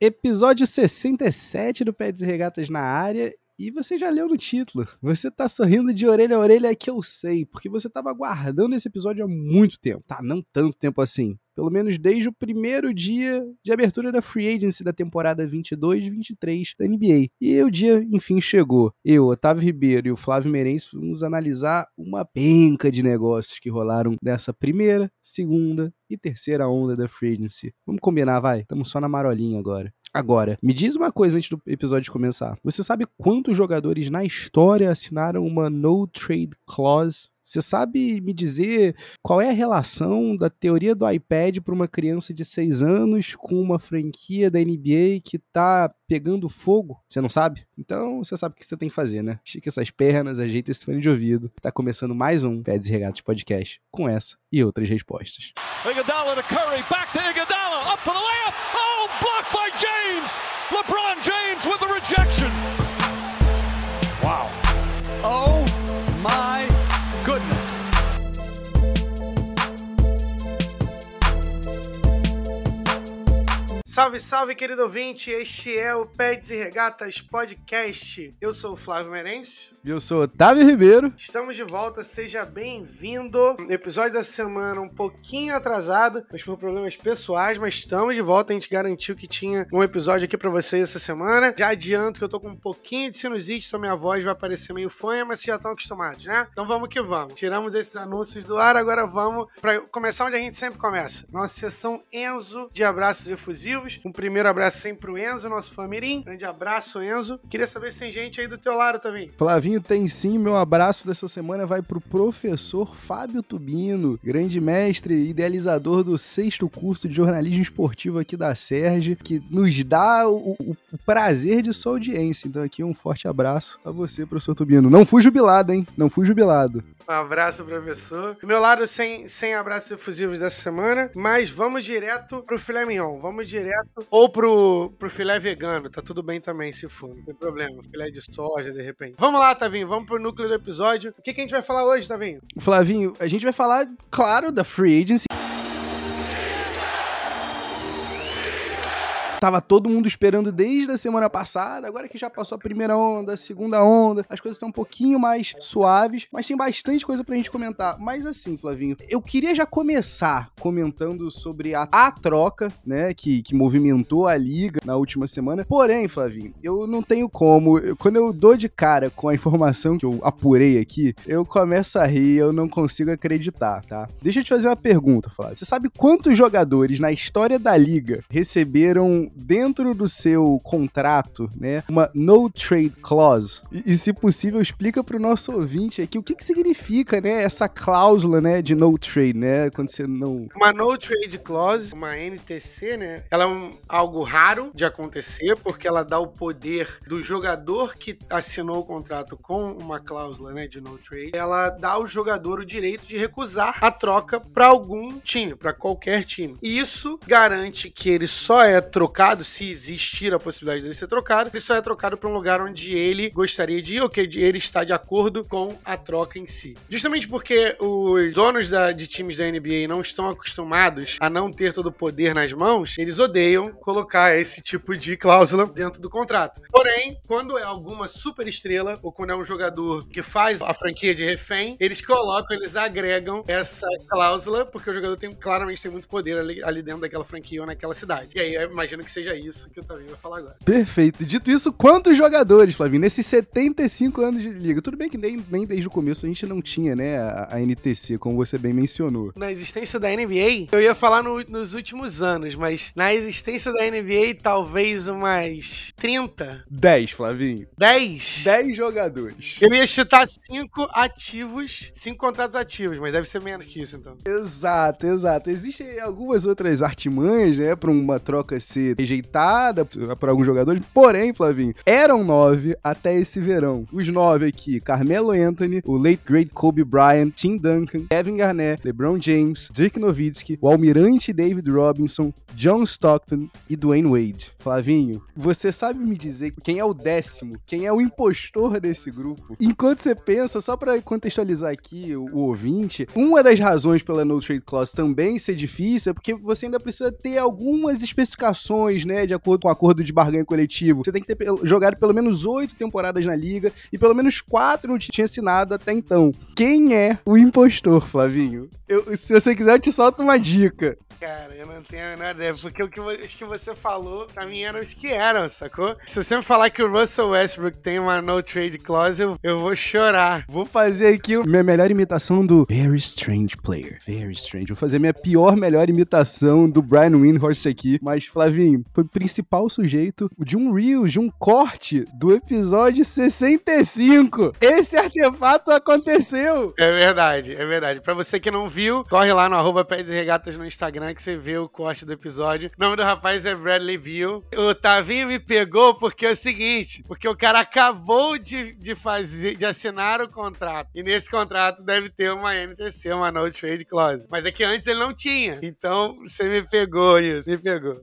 Episódio 67 do Pé de Regatas na área. E você já leu no título. Você tá sorrindo de orelha a orelha que eu sei, porque você tava aguardando esse episódio há muito tempo. Tá, não tanto tempo assim pelo menos desde o primeiro dia de abertura da free agency da temporada 22-23 da NBA. E o dia, enfim, chegou. Eu, Otávio Ribeiro e o Flávio Meirense vamos analisar uma penca de negócios que rolaram nessa primeira, segunda e terceira onda da free agency. Vamos combinar, vai? Estamos só na marolinha agora. Agora, me diz uma coisa antes do episódio começar. Você sabe quantos jogadores na história assinaram uma no trade clause você sabe me dizer qual é a relação da teoria do iPad para uma criança de 6 anos com uma franquia da NBA que tá pegando fogo? Você não sabe? Então você sabe o que você tem que fazer, né? Estica essas pernas, ajeita esse fone de ouvido. Tá começando mais um Pads Regatos Podcast com essa e outras respostas. Iguodala to Curry, back to Iguodala, up for the layup. Salve, salve, querido ouvinte! Este é o Pets e Regatas Podcast. Eu sou o Flávio Merencio. Eu sou Otávio Ribeiro. Estamos de volta, seja bem-vindo. Episódio da semana um pouquinho atrasado, mas por problemas pessoais, mas estamos de volta. A gente garantiu que tinha um episódio aqui para vocês essa semana. Já adianto que eu tô com um pouquinho de sinusite, então minha voz vai aparecer meio fanha, mas vocês já estão acostumados, né? Então vamos que vamos. Tiramos esses anúncios do ar, agora vamos para começar onde a gente sempre começa. Nossa sessão Enzo de abraços efusivos. Um primeiro abraço sempre pro Enzo, nosso famirim. Grande abraço, Enzo. Queria saber se tem gente aí do teu lado também. Flavinho tem sim. Meu abraço dessa semana vai pro professor Fábio Tubino, grande mestre e idealizador do sexto curso de jornalismo esportivo aqui da Serge, que nos dá o, o, o prazer de sua audiência. Então aqui um forte abraço a você, professor Tubino. Não fui jubilado, hein? Não fui jubilado. Um abraço, professor. Do meu lado, sem, sem abraços efusivos dessa semana, mas vamos direto pro filé mignon. Vamos direto. Ou pro, pro filé vegano, tá tudo bem também, se for. Não tem problema. Filé de soja, de repente. Vamos lá, Tavinho. Vamos pro núcleo do episódio. O que, que a gente vai falar hoje, Tavinho? Flavinho, a gente vai falar, claro, da Free Agency. Tava todo mundo esperando desde a semana passada, agora que já passou a primeira onda, a segunda onda, as coisas estão um pouquinho mais suaves, mas tem bastante coisa pra gente comentar. Mas assim, Flavinho, eu queria já começar comentando sobre a, a troca, né, que, que movimentou a liga na última semana. Porém, Flavinho, eu não tenho como, eu, quando eu dou de cara com a informação que eu apurei aqui, eu começo a rir, eu não consigo acreditar, tá? Deixa eu te fazer uma pergunta, Flávio. Você sabe quantos jogadores na história da liga receberam dentro do seu contrato, né, uma no trade clause. E, e se possível, explica para o nosso ouvinte aqui o que, que significa, né, essa cláusula, né, de no trade, né, quando você não... Uma no trade clause, uma NTC, né, ela é um, algo raro de acontecer, porque ela dá o poder do jogador que assinou o contrato com uma cláusula, né, de no trade, ela dá ao jogador o direito de recusar a troca para algum time, para qualquer time. E isso garante que ele só é trocado trocado, se existir a possibilidade dele ser trocado, ele só é trocado para um lugar onde ele gostaria de ir ou que ele está de acordo com a troca em si. Justamente porque os donos da, de times da NBA não estão acostumados a não ter todo o poder nas mãos, eles odeiam colocar esse tipo de cláusula dentro do contrato. Porém, quando é alguma super estrela ou quando é um jogador que faz a franquia de refém, eles colocam, eles agregam essa cláusula, porque o jogador tem claramente tem muito poder ali, ali dentro daquela franquia ou naquela cidade. E aí, eu imagino que seja isso que o Tavinho vai falar agora. Perfeito. Dito isso, quantos jogadores, Flavinho, nesses 75 anos de liga? Tudo bem que nem, nem desde o começo a gente não tinha, né, a, a NTC, como você bem mencionou. Na existência da NBA, eu ia falar no, nos últimos anos, mas na existência da NBA, talvez umas 30. 10, Flavinho. 10? 10 jogadores. Eu ia chutar 5 ativos, 5 contratos ativos, mas deve ser menos que isso, então. Exato, exato. Existem algumas outras artimanhas, né, pra uma troca ser rejeitada por alguns jogadores. Porém, Flavinho, eram nove até esse verão. Os nove aqui: Carmelo Anthony, o late great Kobe Bryant, Tim Duncan, Kevin Garnett, LeBron James, Dirk Nowitzki, o almirante David Robinson, John Stockton e Dwayne Wade. Flavinho, você sabe me dizer quem é o décimo, quem é o impostor desse grupo? Enquanto você pensa, só para contextualizar aqui o, o ouvinte, uma das razões pela No Trade Clause também ser difícil é porque você ainda precisa ter algumas especificações milhões, né? De acordo com o acordo de barganha coletivo. Você tem que ter jogado pelo menos oito temporadas na liga e pelo menos quatro não tinha assinado até então. Quem é o impostor, Flavinho? Eu, se você quiser, eu te solto uma dica. Cara, eu não tenho nada, porque o que, os que você falou, pra mim, eram os que eram, sacou? Se você me falar que o Russell Westbrook tem uma no trade clause, eu, eu vou chorar. Vou fazer aqui minha melhor imitação do Very Strange Player. Very Strange. Vou fazer minha pior, melhor imitação do Brian Windhorst aqui. Mas, Flavinho, foi o principal sujeito de um reel, de um corte do episódio 65. Esse artefato aconteceu. É verdade, é verdade. Pra você que não viu, corre lá no arroba Regatas no Instagram que você vê o corte do episódio. O nome do rapaz é Bradley Bill. O Tavinho me pegou porque é o seguinte, porque o cara acabou de, de fazer, de assinar o contrato. E nesse contrato deve ter uma NTC, uma No Trade Clause. Mas é que antes ele não tinha. Então você me pegou nisso, me pegou.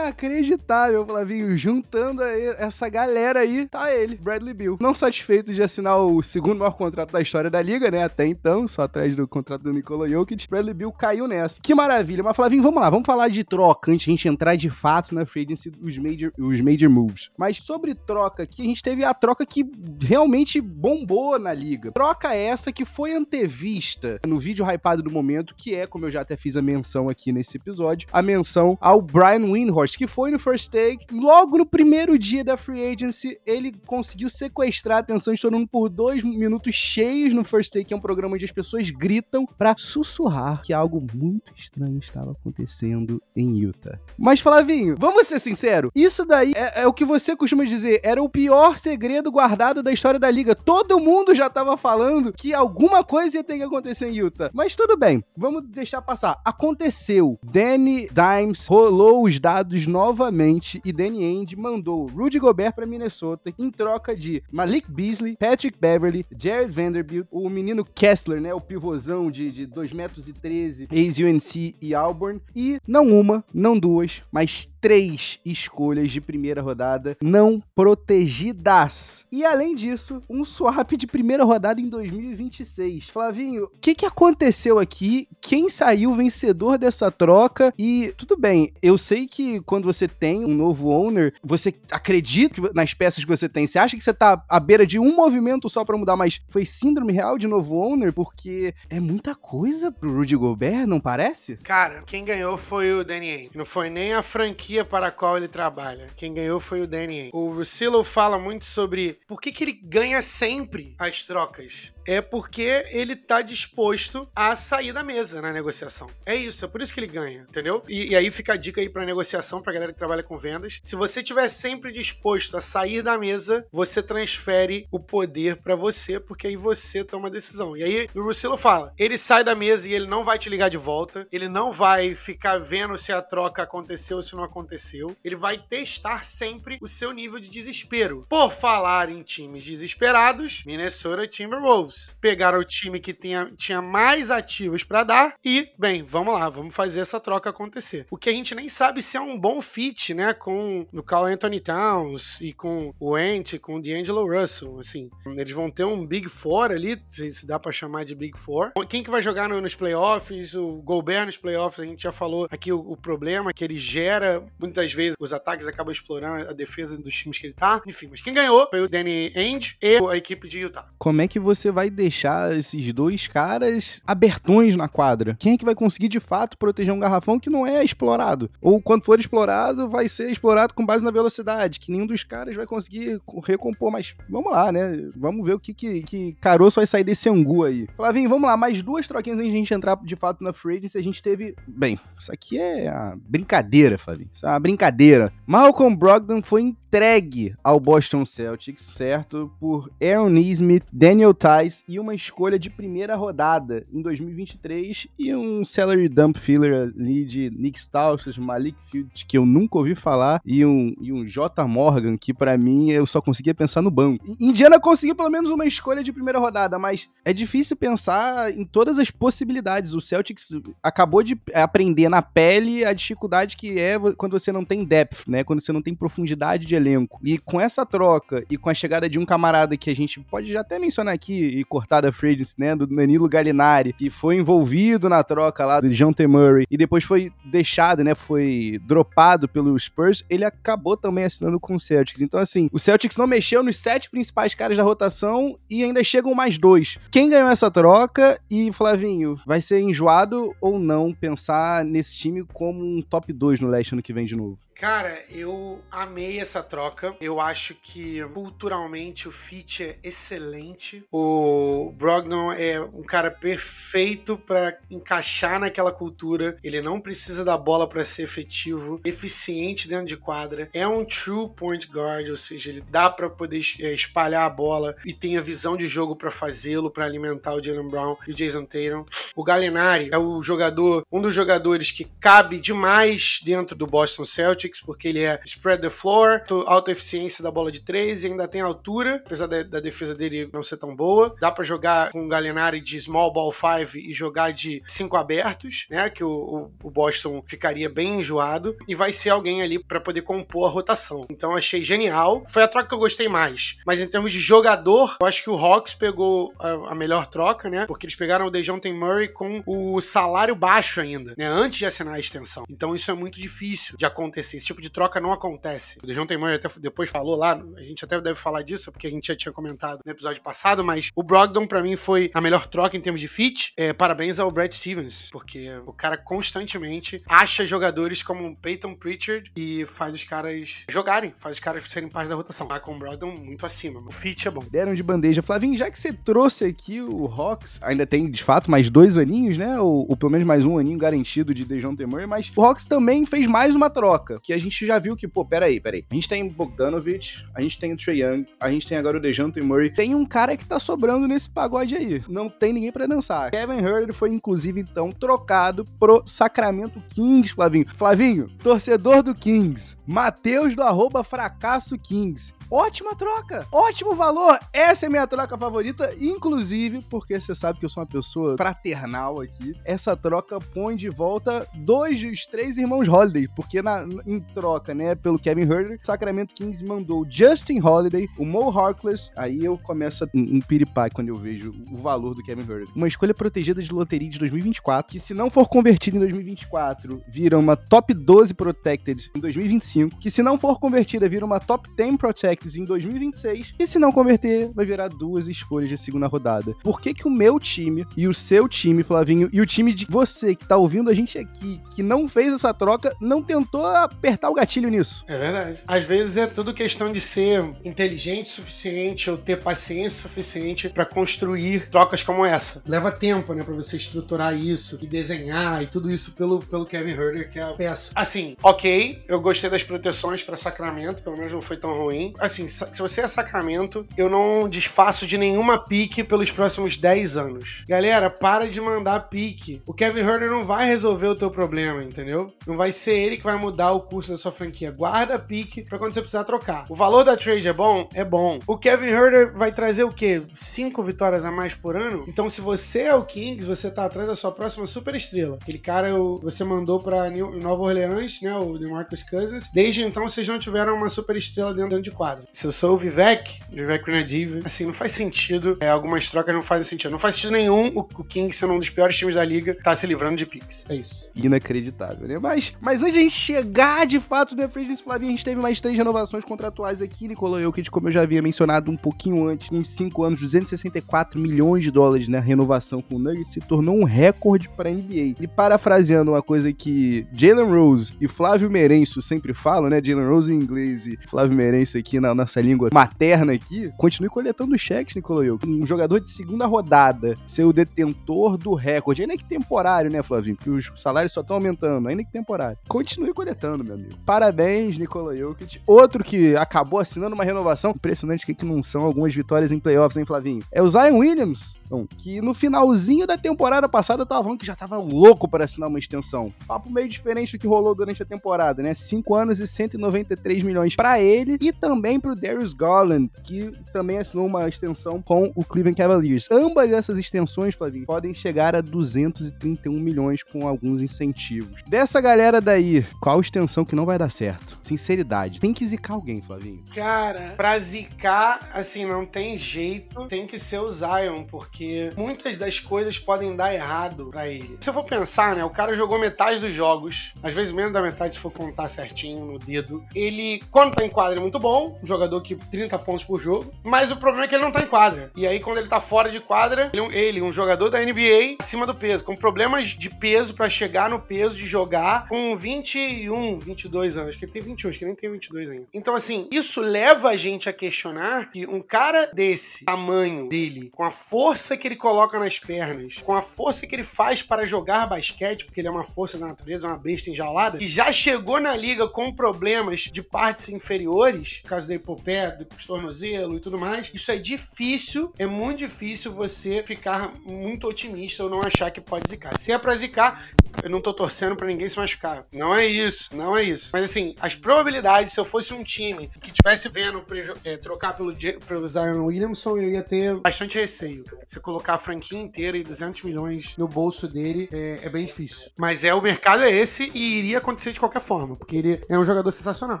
Inacreditável, Flavinho. Juntando essa galera aí, tá ele, Bradley Bill. Não satisfeito de assinar o segundo maior contrato da história da liga, né? Até então, só atrás do contrato do Nikola Jokic. Bradley Bill caiu nessa. Que maravilha. Mas, Flavinho, vamos lá, vamos falar de troca antes de a gente entrar de fato na free agency, os major, os major moves. Mas sobre troca aqui, a gente teve a troca que realmente bombou na liga. Troca essa que foi antevista no vídeo hypado do momento, que é, como eu já até fiz a menção aqui nesse episódio, a menção ao Brian Windhorst, que foi no First Take, logo no primeiro dia da free agency, ele conseguiu sequestrar a atenção de todo mundo por dois minutos cheios no First Take, que é um programa onde as pessoas gritam para sussurrar que algo muito estranho estava acontecendo em Utah. Mas, Flavinho, vamos ser sinceros, isso daí é, é o que você costuma dizer, era o pior segredo guardado da história da liga. Todo mundo já tava falando que alguma coisa ia ter que acontecer em Utah. Mas tudo bem, vamos deixar passar. Aconteceu. Danny Dimes rolou os dados novamente e Danny Ainge mandou Rudy Gobert para Minnesota em troca de Malik Beasley, Patrick Beverly, Jared Vanderbilt, o menino Kessler, né, o pivôzão de, de 2 metros e 13, ex-UNC e Auburn, e não uma, não duas, mas três escolhas de primeira rodada não protegidas. E além disso, um swap de primeira rodada em 2026. Flavinho, o que, que aconteceu aqui? Quem saiu vencedor dessa troca? E tudo bem, eu sei que quando você tem um novo owner, você acredita nas peças que você tem. Você acha que você tá à beira de um movimento só para mudar, mas foi síndrome real de novo owner? Porque é muita coisa pro Rudy Gobert, não parece? Cara, quem ganhou foi o Danny Ainge. Não foi nem a franquia para a qual ele trabalha. Quem ganhou foi o Danny. O Russillo fala muito sobre por que, que ele ganha sempre as trocas é porque ele tá disposto a sair da mesa na negociação. É isso, é por isso que ele ganha, entendeu? E, e aí fica a dica aí pra negociação, pra galera que trabalha com vendas. Se você tiver sempre disposto a sair da mesa, você transfere o poder para você, porque aí você toma a decisão. E aí o Russillo fala: ele sai da mesa e ele não vai te ligar de volta, ele não vai ficar vendo se a troca aconteceu ou se não aconteceu. Ele vai testar sempre o seu nível de desespero. Por falar em times desesperados, Minnesota Timberwolves pegaram o time que tinha, tinha mais ativos para dar e, bem, vamos lá, vamos fazer essa troca acontecer. O que a gente nem sabe se é um bom fit, né, com o Carl Anthony Towns e com o Ant, com o D'Angelo Russell, assim. Eles vão ter um Big Four ali, se dá para chamar de Big Four. Quem que vai jogar nos playoffs? O Gobert nos playoffs, a gente já falou aqui o, o problema que ele gera, muitas vezes os ataques acabam explorando a defesa dos times que ele tá. Enfim, mas quem ganhou foi o Danny Ainge e a equipe de Utah. Como é que você vai deixar esses dois caras abertões na quadra? Quem é que vai conseguir de fato proteger um garrafão que não é explorado? Ou quando for explorado, vai ser explorado com base na velocidade, que nenhum dos caras vai conseguir recompor. Mas vamos lá, né? Vamos ver o que, que, que caroço vai sair desse angu aí. Flavinho, vamos lá, mais duas troquinhas antes de a gente entrar de fato na free agency. A gente teve. Bem, isso aqui é uma brincadeira, Flavinho. Isso é uma brincadeira. Malcolm Brogdon foi entregue ao Boston Celtics, certo? Por Aaron Smith, Daniel Tice e uma escolha de primeira rodada em 2023 e um salary dump filler ali de Nick Stauskas, Malik Field, que eu nunca ouvi falar, e um, e um J. Morgan, que para mim eu só conseguia pensar no banco. Indiana conseguiu pelo menos uma escolha de primeira rodada, mas é difícil pensar em todas as possibilidades. O Celtics acabou de aprender na pele a dificuldade que é quando você não tem depth, né? Quando você não tem profundidade de elenco. E com essa troca e com a chegada de um camarada que a gente pode até mencionar aqui e cortar da free né, do Danilo Gallinari, que foi envolvido na troca lá do John T. Murray e depois foi deixado, né, foi dropado pelo Spurs, ele acabou também assinando com o Celtics. Então, assim, o Celtics não mexeu nos sete principais caras da rotação e ainda chegam mais dois. Quem ganhou essa troca e, Flavinho, vai ser enjoado ou não pensar nesse time como um top 2 no leste ano que vem de novo? Cara, eu amei essa troca. Eu acho que culturalmente o fit é excelente. O Brogdon é um cara perfeito para encaixar naquela cultura. Ele não precisa da bola para ser efetivo, eficiente dentro de quadra. É um true point guard, ou seja, ele dá para poder é, espalhar a bola e tem a visão de jogo para fazê-lo, para alimentar o Jalen Brown e o Jason Tatum. O Gallinari é o jogador, um dos jogadores que cabe demais dentro do Boston Celtics porque ele é spread the floor, alta eficiência da bola de três e ainda tem altura, apesar da, da defesa dele não ser tão boa. Dá para jogar com o Gallinari de small ball five e jogar de cinco abertos, né? Que o, o, Boston ficaria bem enjoado. E vai ser alguém ali para poder compor a rotação. Então achei genial. Foi a troca que eu gostei mais. Mas em termos de jogador, eu acho que o Hawks pegou a, a melhor troca, né? Porque eles pegaram o DeJounte Murray com o salário baixo ainda, né? Antes de assinar a extensão. Então isso é muito difícil de acontecer esse tipo de troca não acontece. O Dejounte Murray até depois falou lá, a gente até deve falar disso, porque a gente já tinha comentado no episódio passado, mas o Brogdon para mim foi a melhor troca em termos de fit. É, parabéns ao Brad Stevens, porque o cara constantemente acha jogadores como Peyton Pritchard e faz os caras jogarem, faz os caras serem parte da rotação. Lá com o Brogdon muito acima. O fit é bom. Deram de bandeja. Flavinho, já que você trouxe aqui o Hawks, ainda tem de fato mais dois aninhos, né? Ou, ou pelo menos mais um aninho garantido de Dejounte Murray, mas o Hawks também fez mais uma troca, que a gente já viu que, pô, peraí, peraí. A gente tem Bogdanovich, a gente tem o Trae Young, a gente tem agora o DeJounte Murray. Tem um cara que tá sobrando nesse pagode aí. Não tem ninguém para dançar. Kevin Herder foi, inclusive, então, trocado pro Sacramento Kings, Flavinho. Flavinho, torcedor do Kings. Matheus do arroba fracasso Kings. Ótima troca, ótimo valor. Essa é minha troca favorita, inclusive porque você sabe que eu sou uma pessoa fraternal aqui. Essa troca põe de volta dois dos três irmãos Holiday, porque na, em troca, né, pelo Kevin Herder, Sacramento Kings mandou Justin Holiday, o Mo Harkless. Aí eu começo a um piripá quando eu vejo o valor do Kevin Herder. Uma escolha protegida de loteria de 2024, que se não for convertida em 2024, vira uma top 12 protected em 2025, que se não for convertida, vira uma top 10 protected em 2026. E se não converter, vai virar duas escolhas de segunda rodada. Por que, que o meu time e o seu time, Flavinho, e o time de você que tá ouvindo a gente aqui, que não fez essa troca, não tentou apertar o gatilho nisso? É verdade. Às vezes é tudo questão de ser inteligente o suficiente ou ter paciência suficiente para construir trocas como essa. Leva tempo, né, para você estruturar isso e desenhar e tudo isso pelo, pelo Kevin Herder, que é a peça. Assim, ok, eu gostei das proteções para Sacramento, pelo menos não foi tão ruim se você é Sacramento, eu não desfaço de nenhuma pique pelos próximos 10 anos. Galera, para de mandar pique. O Kevin Herder não vai resolver o teu problema, entendeu? Não vai ser ele que vai mudar o curso da sua franquia. Guarda pique pra quando você precisar trocar. O valor da trade é bom? É bom. O Kevin Herder vai trazer o quê? 5 vitórias a mais por ano? Então, se você é o Kings, você tá atrás da sua próxima super estrela. Aquele cara você mandou pra Nova Orleans, né? O DeMarcus Cousins. Desde então, vocês não tiveram uma super estrela dentro de quadro. Se eu sou o Vivek, Vivek Nadiv, assim, não faz sentido. É, algumas trocas não fazem sentido. Não faz sentido nenhum o, o King, sendo um dos piores times da liga, tá se livrando de picks. É isso. Inacreditável, né? Mas, mas antes de a gente chegar de fato no free agency, Flavinho, a gente teve mais três renovações contratuais aqui. Nicolau Jokic, como eu já havia mencionado um pouquinho antes, uns 5 anos, 264 milhões de dólares na renovação com o Nuggets, se tornou um recorde para NBA. E parafraseando uma coisa que Jalen Rose e Flávio Merenço sempre falam, né? Jalen Rose em inglês e Flávio Merenço aqui na nossa língua materna aqui, continue coletando cheques, Nicolau. Um jogador de segunda rodada, ser o detentor do recorde, ainda que temporário, né, Flavinho? Porque os salários só estão aumentando, ainda que temporário. Continue coletando, meu amigo. Parabéns, Nikola Jokic. Outro que acabou assinando uma renovação, impressionante que, que não são algumas vitórias em playoffs, hein, Flavinho? É o Zion Williams, que no finalzinho da temporada passada tava falando que já tava louco para assinar uma extensão. Papo meio diferente do que rolou durante a temporada, né? 5 anos e 193 milhões para ele e também também pro Darius Garland, que também assinou uma extensão com o Cleveland Cavaliers. Ambas essas extensões, Flavinho, podem chegar a 231 milhões com alguns incentivos. Dessa galera daí, qual extensão que não vai dar certo? Sinceridade. Tem que zicar alguém, Flavinho. Cara, pra zicar, assim, não tem jeito. Tem que ser o Zion, porque muitas das coisas podem dar errado pra ele. Se eu for pensar, né, o cara jogou metade dos jogos, às vezes menos da metade se for contar certinho no dedo. Ele, quando tá em quadra, é muito bom, um jogador que 30 pontos por jogo, mas o problema é que ele não tá em quadra. E aí, quando ele tá fora de quadra, ele, ele um jogador da NBA, acima do peso, com problemas de peso para chegar no peso de jogar com 21, 22 anos, que ele tem 21, acho que nem tem 22 ainda. Então, assim, isso leva a gente a questionar que um cara desse tamanho dele, com a força que ele coloca nas pernas, com a força que ele faz para jogar basquete, porque ele é uma força da natureza, uma besta enjaulada, que já chegou na liga com problemas de partes inferiores, por causa da hipopé, do tornozelo e tudo mais, isso é difícil, é muito difícil você ficar muito otimista ou não achar que pode zicar. Se é pra zicar, eu não tô torcendo para ninguém se machucar. Não é isso, não é isso. Mas assim, as probabilidades, se eu fosse um time que tivesse vendo é, trocar pelo, pelo Zion Williamson, eu ia ter bastante receio. Você colocar a franquia inteira e 200 milhões no bolso dele é, é, bem difícil. Mas é o mercado é esse e iria acontecer de qualquer forma, porque ele é um jogador sensacional.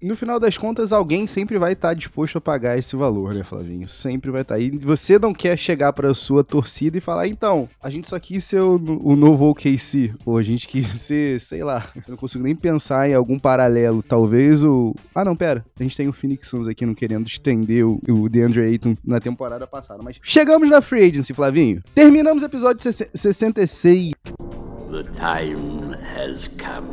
No final das contas, alguém sempre vai estar disposto a pagar esse valor, né, Flavinho? Sempre vai estar. E você não quer chegar para sua torcida e falar, então, a gente só quis ser o, o novo OKC, ou a gente quis ser, sei lá, eu não consigo nem pensar em algum paralelo. Talvez o. Ah, não, pera. A gente tem o Phoenix Suns aqui não querendo estender o, o DeAndre Ayton na temporada passada. Mas chegamos na Free Agency, Flavinho. Terminamos o episódio 66. The time has come.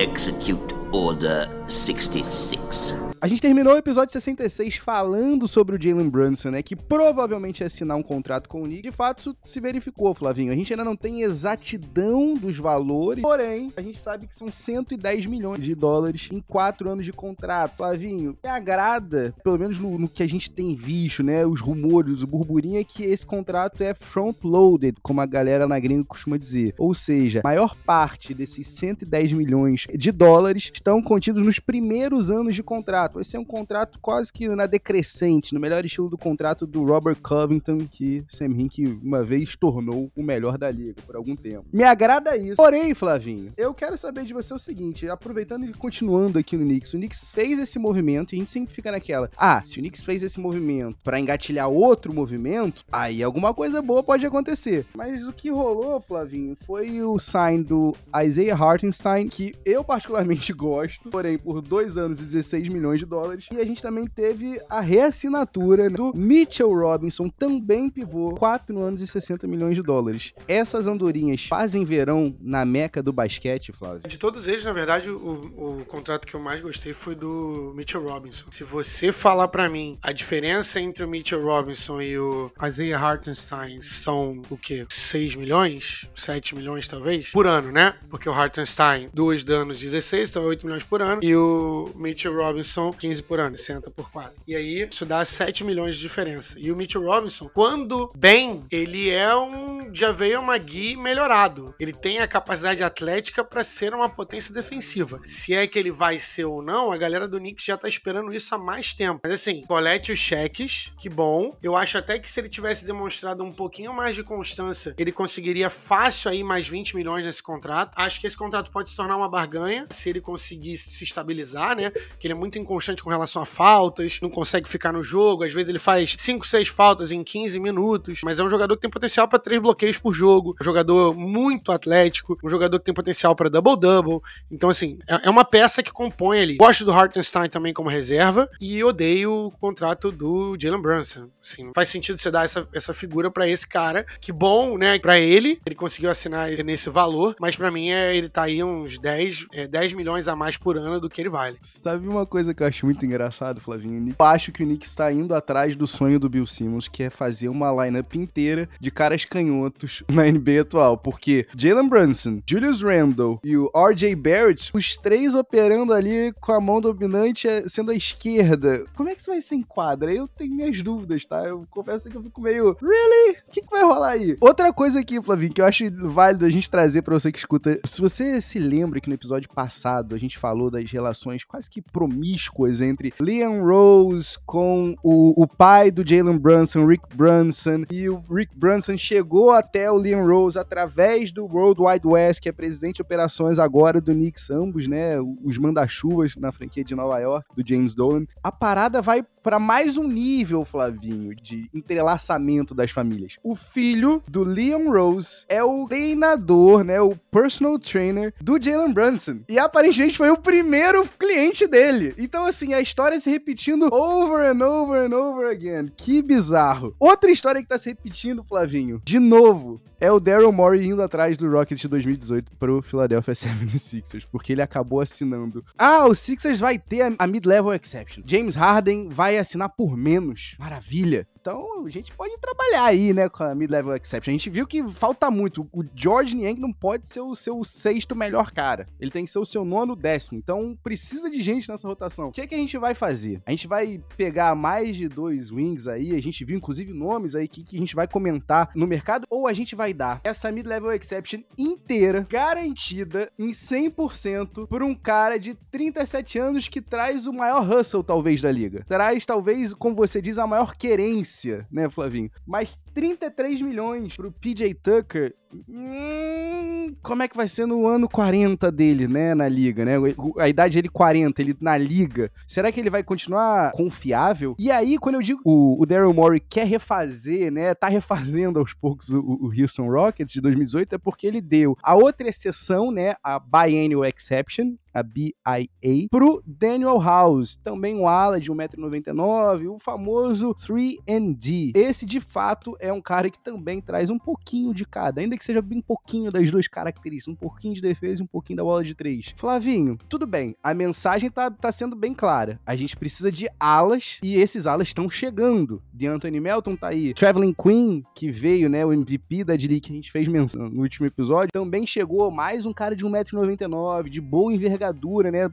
Execute Order 66. A gente terminou o episódio 66 falando sobre o Jalen Brunson, né? Que provavelmente ia assinar um contrato com o Nick. De fato, isso se verificou, Flavinho. A gente ainda não tem exatidão dos valores, porém, a gente sabe que são 110 milhões de dólares em quatro anos de contrato. Flavinho, me agrada, pelo menos no, no que a gente tem visto, né? Os rumores, o burburinho é que esse contrato é front-loaded, como a galera na gringa costuma dizer. Ou seja, a maior parte desses 110 milhões de dólares estão contidos nos primeiros anos de contrato. Vai ser um contrato quase que na decrescente, no melhor estilo do contrato do Robert Covington, que Sam Hink uma vez tornou o melhor da liga por algum tempo. Me agrada isso. Porém, Flavinho, eu quero saber de você o seguinte, aproveitando e continuando aqui no Knicks, o Knicks fez esse movimento e a gente sempre fica naquela, ah, se o Knicks fez esse movimento para engatilhar outro movimento, aí alguma coisa boa pode acontecer. Mas o que rolou, Flavinho, foi o sign do Isaiah Hartenstein, que eu particularmente gosto, porém por dois anos e 16 milhões de dólares. E a gente também teve a reassinatura do Mitchell Robinson, também pivô, 4 anos e 60 milhões de dólares. Essas andorinhas fazem verão na meca do basquete, Flávio? De todos eles, na verdade, o, o contrato que eu mais gostei foi do Mitchell Robinson. Se você falar para mim a diferença entre o Mitchell Robinson e o Isaiah Hartenstein são o quê? 6 milhões? 7 milhões talvez? Por ano, né? Porque o Hartenstein, 2 danos 16, então 8 8 milhões por ano, e o Mitchell Robinson 15 por ano, 60 por 4. E aí isso dá 7 milhões de diferença. E o Mitchell Robinson, quando bem, ele é um já veio uma Gui melhorado. Ele tem a capacidade atlética para ser uma potência defensiva. Se é que ele vai ser ou não, a galera do Knicks já tá esperando isso há mais tempo. Mas assim, colete os cheques, que bom. Eu acho até que se ele tivesse demonstrado um pouquinho mais de constância, ele conseguiria fácil aí mais 20 milhões nesse contrato. Acho que esse contrato pode se tornar uma barganha se ele conseguir se estabilizar, né? Que ele é muito inconstante com relação a faltas, não consegue ficar no jogo, às vezes ele faz 5, 6 faltas em 15 minutos, mas é um jogador que tem potencial para três bloqueios por jogo, um jogador muito atlético, um jogador que tem potencial para double-double. Então, assim, é, é uma peça que compõe ali. Gosto do Hartenstein também como reserva e odeio o contrato do Jalen Brunson. Assim, faz sentido você dar essa, essa figura para esse cara. Que bom, né? Para ele, ele conseguiu assinar nesse valor, mas para mim é, ele tá aí uns 10, é, 10 milhões a mais por ano do que ele vale. Sabe uma coisa que eu acho muito engraçado, Flavinho? Eu acho que o Nick está indo atrás do sonho do Bill Simmons, que é fazer uma lineup inteira de caras canhotos na NBA atual, porque Jalen Brunson, Julius Randle e o RJ Barrett, os três operando ali com a mão dominante eh, sendo a esquerda. Como é que isso vai ser em quadra? Eu tenho minhas dúvidas, tá? Eu confesso que eu fico meio, really? O que, que vai rolar aí? Outra coisa aqui, Flavinho, que eu acho válido a gente trazer para você que escuta. Se você se lembra que no episódio passado a gente falou das relações quase que promíscuas coisas entre Liam Rose com o, o pai do Jalen Brunson, Rick Brunson, e o Rick Brunson chegou até o Liam Rose através do World Wide West, que é presidente de operações agora do Knicks, ambos, né, os manda-chuvas na franquia de Nova York, do James Dolan. A parada vai para mais um nível, Flavinho, de entrelaçamento das famílias. O filho do Liam Rose é o treinador, né, o personal trainer do Jalen Brunson. E aparentemente foi o primeiro cliente dele. Então, assim, a história se repetindo over and over and over again. Que bizarro. Outra história que tá se repetindo, Flavinho, de novo, é o Daryl Morey indo atrás do Rockets de 2018 pro Philadelphia 76ers, porque ele acabou assinando. Ah, o Sixers vai ter a mid-level exception. James Harden vai assinar por menos. Maravilha. Então, a gente pode trabalhar aí, né, com a mid-level exception. A gente viu que falta muito. O George Niang não pode ser o seu sexto melhor cara. Ele tem que ser o seu nono décimo. Então, precisa de gente nessa rotação. O que é que a gente vai fazer? A gente vai pegar mais de dois wings aí. A gente viu, inclusive, nomes aí que, que a gente vai comentar no mercado. Ou a gente vai dar essa mid-level exception inteira, garantida em 100% por um cara de 37 anos que traz o maior hustle, talvez, da liga. Traz, talvez, como você diz, a maior querência né, Flavinho? Mas 33 milhões pro PJ Tucker, hum, como é que vai ser no ano 40 dele, né, na liga, né? A idade dele 40, ele na liga. Será que ele vai continuar confiável? E aí, quando eu digo o, o Daryl Morey quer refazer, né, tá refazendo aos poucos o, o Houston Rockets de 2018, é porque ele deu a outra exceção, né, a Biennial Exception, a BIA, pro Daniel House, também um ala de 1,99m, o famoso 3D. Esse, de fato, é um cara que também traz um pouquinho de cada, ainda que seja bem pouquinho das duas características, um pouquinho de defesa e um pouquinho da bola de três. Flavinho, tudo bem, a mensagem tá, tá sendo bem clara. A gente precisa de alas e esses alas estão chegando. De Anthony Melton tá aí. Traveling Queen, que veio, né, o MVP da D-League que a gente fez menção no último episódio, também chegou mais um cara de 1,99m, de boa envergadura envergadura, né?